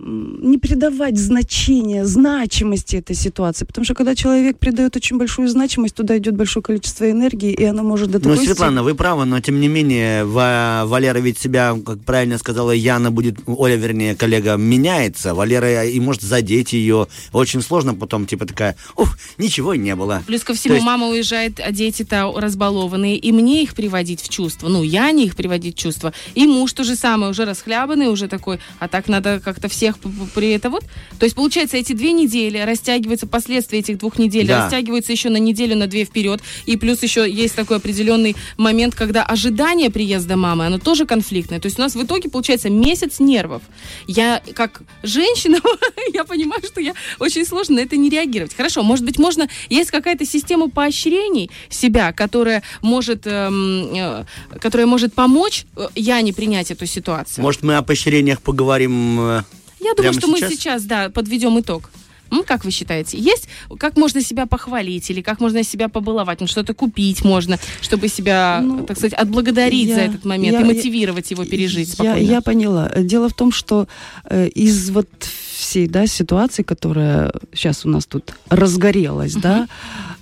не придавать значения, значимости этой ситуации. Потому что когда человек придает очень большую значимость, туда идет большое количество энергии, и она может до Ну, такой Светлана, вы правы, но тем не менее, Ва- Валера ведь себя, как правильно сказала Яна, будет, Оля, вернее, коллега, меняется. Валера и может задеть ее. Очень сложно потом, типа, такая, ух, ничего не было. Плюс ко То всему, есть- мама уезжает, а дети-то разбалованные, и мне их приводить в чувство. Ну, я не их приводить в чувство. И муж то же самое, уже расхлябанный, уже такой, а так надо как-то всех п- при это вот. То есть, получается, эти две недели растягиваются, последствия этих двух недель Да. растягиваются еще на неделю, на две вперед. И плюс еще есть такой определенный момент, когда ожидание приезда мамы, оно тоже конфликтное. То есть у нас в итоге получается месяц нервов. Я как женщина, (laughs) я понимаю, что я очень сложно на это не реагировать. Хорошо, может быть, можно, есть какая-то система поощрений себя, которая может, эм, э, которая может помочь э, я не принять эту ситуацию. Может, мы о поощрениях поговорим э, Я думаю, прямо что сейчас? мы сейчас, да, подведем итог. М, как вы считаете, есть, как можно себя похвалить или как можно себя побаловать, ну, что-то купить можно, чтобы себя, Ну, так сказать, отблагодарить я- за этот момент я- и мотивировать его пережить Я, спокойно? я поняла. Дело в том, что э, из вот всей да, ситуации, которая сейчас у нас тут разгорелась, да,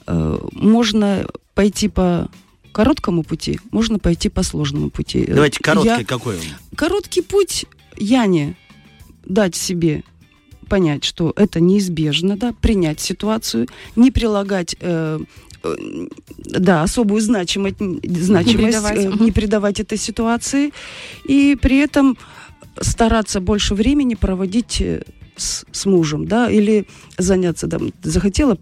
э, можно пойти по короткому пути, можно пойти по сложному пути. Э, Давайте короткий Я- какой он? короткий путь Яне дать себе понять, что это неизбежно, да, принять ситуацию, не прилагать э, э, да, особую значимость, значимость придавать, э, мгм. не придавать этой ситуации, и при этом стараться больше времени проводить э, с, с мужем, да, или заняться, да, захотела,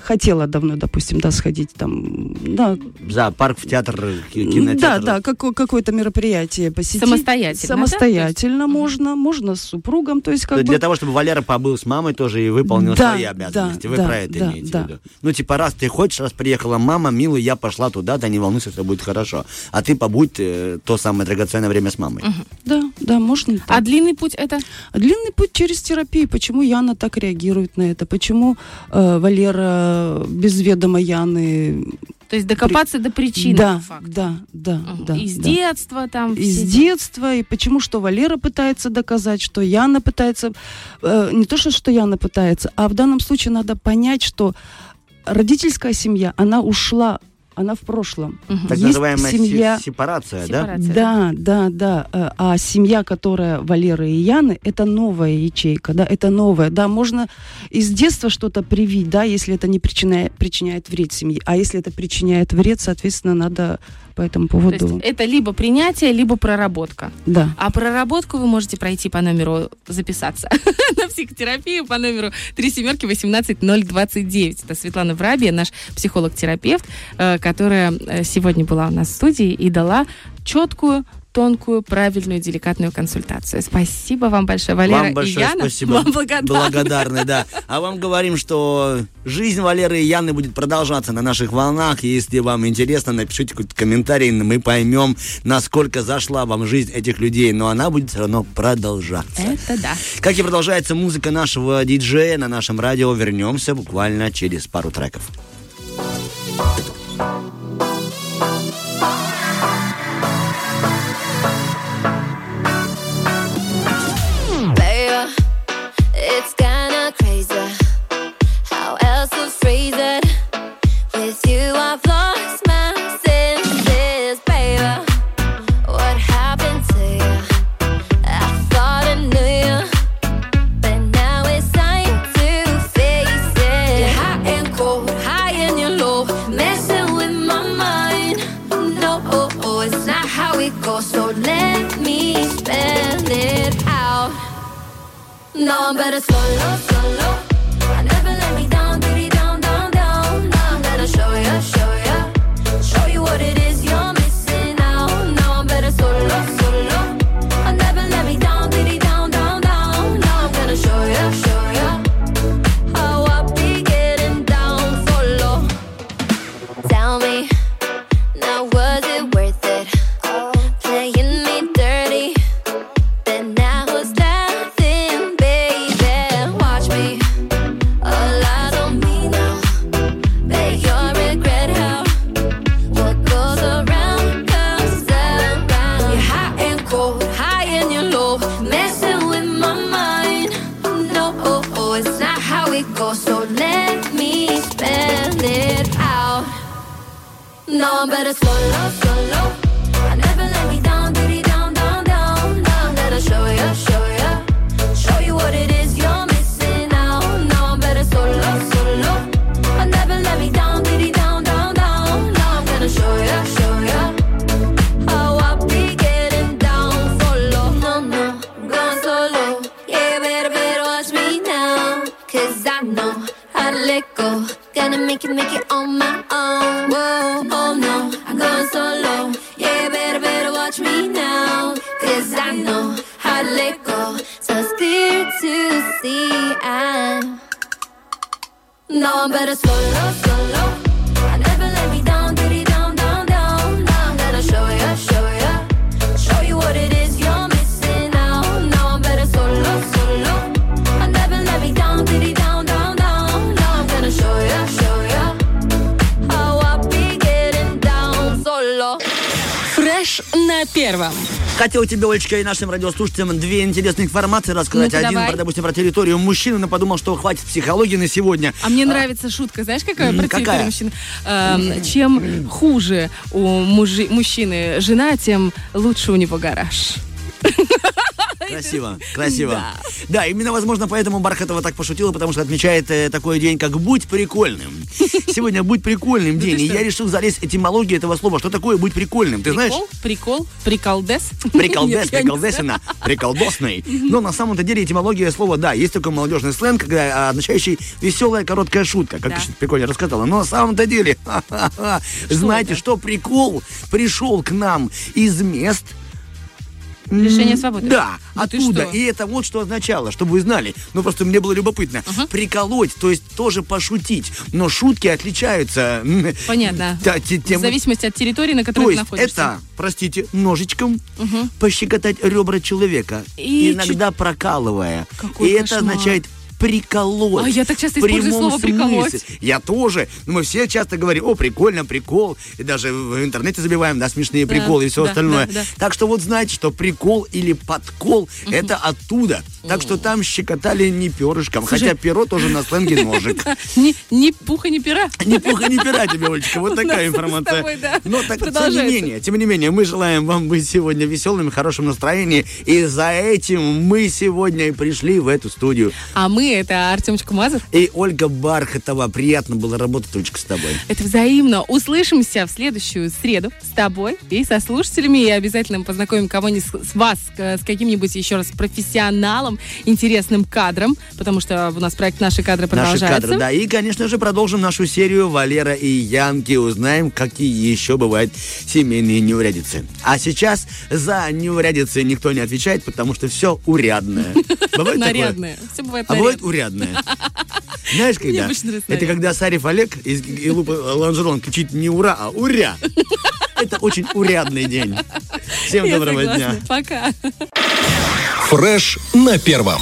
хотела давно, допустим, да, сходить там, да, В зоопарк, в театр, ки- кинотеатр. да, да, како- какое-то мероприятие посетить. Самостоятельно, да? Самостоятельно можно, можно с супругом, то есть как То бы... Для того, чтобы Валера побыл с мамой тоже и выполнил Да, свои обязанности. да, Вы да, про это да, имеете да. в виду? Ну, типа, раз ты хочешь, раз приехала мама, милый, я пошла туда, да не волнуйся, все будет хорошо. А ты побудь э, то самое драгоценное время с мамой. Да, да, можно. А так. длинный путь это? А Длинный путь через терапию. Почему Яна так реагирует на это? Почему э, Валера без ведома Яны... То есть докопаться до причины да, по факту. да, да, Мгм. да. Из да. детства там. Из эти- детства, и почему что Валера пытается доказать, что Яна пытается, э, не то что, что Яна пытается, а в данном случае надо понять, что родительская семья, она ушла, она в прошлом. Мгм. Так Есть называемая се- семья- сепарация, да? Сепарация. Да, да, да. Э, А семья, которая Валеры и Яны, это новая ячейка, да, это новая. Да, можно из детства что-то привить, да, если это не причиняет, причиняет вред семье. А если это причиняет вред, соответственно, надо по этому То поводу... есть это либо принятие, либо проработка. Да. А проработку вы можете пройти по номеру, записаться (laughs) на психотерапию по номеру 3 семерки 18029. Это Светлана Врабия, наш психолог-терапевт, э, которая э, сегодня была у нас в студии и дала четкую тонкую, правильную, деликатную консультацию. Спасибо вам большое, Валера Вам большое и Яна. спасибо. Вам благодарны. Благодарны, да. А вам говорим, что жизнь Валеры и Яны будет продолжаться на наших волнах. Если вам интересно, напишите какой-то комментарий, мы поймем, насколько зашла вам жизнь этих людей. Но она будет все равно продолжаться. Это да. Как и продолжается музыка нашего диджея на нашем радио, вернемся буквально через пару треков. Baby, первом. Хотел тебе, Олечка, и нашим радиослушателям две интересные информации рассказать. Ну-ка, Один, давай. про, допустим, про территорию мужчины, но подумал, что хватит психологии на сегодня. А мне нравится шутка, знаешь, какая про территорию мужчин? Эм, чем хуже у мужи- мужчины жена, тем лучше у него гараж. Красиво, красиво. Да. именно, возможно, поэтому Бархатова так пошутила, потому что отмечает э, такой день, как «Будь прикольным». (laughs) Сегодня «Будь прикольным» день, ты и я решил залезть этимологию этого слова. Что такое «быть прикольным»? Ты знаешь? Прикол? Прикол? Приколдес? (laughs) Приколдес, (laughs) приколдесина, приколдосный. Но на самом-то деле этимология слова, да, есть такой молодежный сленг, когда, а, означающий веселая короткая шутка, как Да. ты сейчас прикольно рассказала. Но на самом-то деле, знаете, что прикол пришел к нам из мест, Лишение свободы. да, Ну оттуда. И это вот что означало, чтобы вы знали. Ну, просто мне было любопытно. Приколоть, то есть тоже пошутить. Но шутки отличаются. Понятно. (laughs) та- те- В тем- зависимости от территории, на то которой ты есть находишься. это, простите, ножичком пощекотать ребра человека, И иногда прокалывая. Какой и это кошмар. означает приколоть. А я так часто использую слово «приколоть». смысле. Я тоже. Но мы все часто говорим, о, прикольно, прикол. И даже в интернете забиваем, да, смешные Да, приколы и все да, остальное. да, да. Так что вот знаете, что прикол или подкол это оттуда. Так что там щекотали не перышком. Слушай- Хотя перо тоже на сленге (laughs) ножик. Ни, пуха, ни пера. Ни пуха, ни пера тебе, Олечка. Вот такая информация. Но так, тем не менее, тем не менее, мы желаем вам быть сегодня веселыми, в хорошем настроении. И за этим мы сегодня и пришли в эту студию. А мы, это Артемчик Мазов. И Ольга Бархатова. Приятно было работать, Олечка, с тобой. Это взаимно. Услышимся в следующую среду с тобой и со слушателями. И обязательно познакомим кого-нибудь с вас к- с каким-нибудь еще раз профессионалом самым интересным кадрам, потому что у нас проект «Наши кадры» Наши продолжается. кадры, да. И, конечно же, продолжим нашу серию Валера и Янки. Узнаем, какие еще бывают семейные неурядицы. А сейчас за неурядицы никто не отвечает, потому что все урядное. (laughs) Бывает такое? Нарядные. Все бывает А бывает нарядно. урядное. Знаешь, когда? Это когда Сарев Олег из Илупа Ланжерон кричит не ура, а уря. (laughs) Это очень урядный день. Всем Я доброго согласна. дня. Пока. Фреш на первом.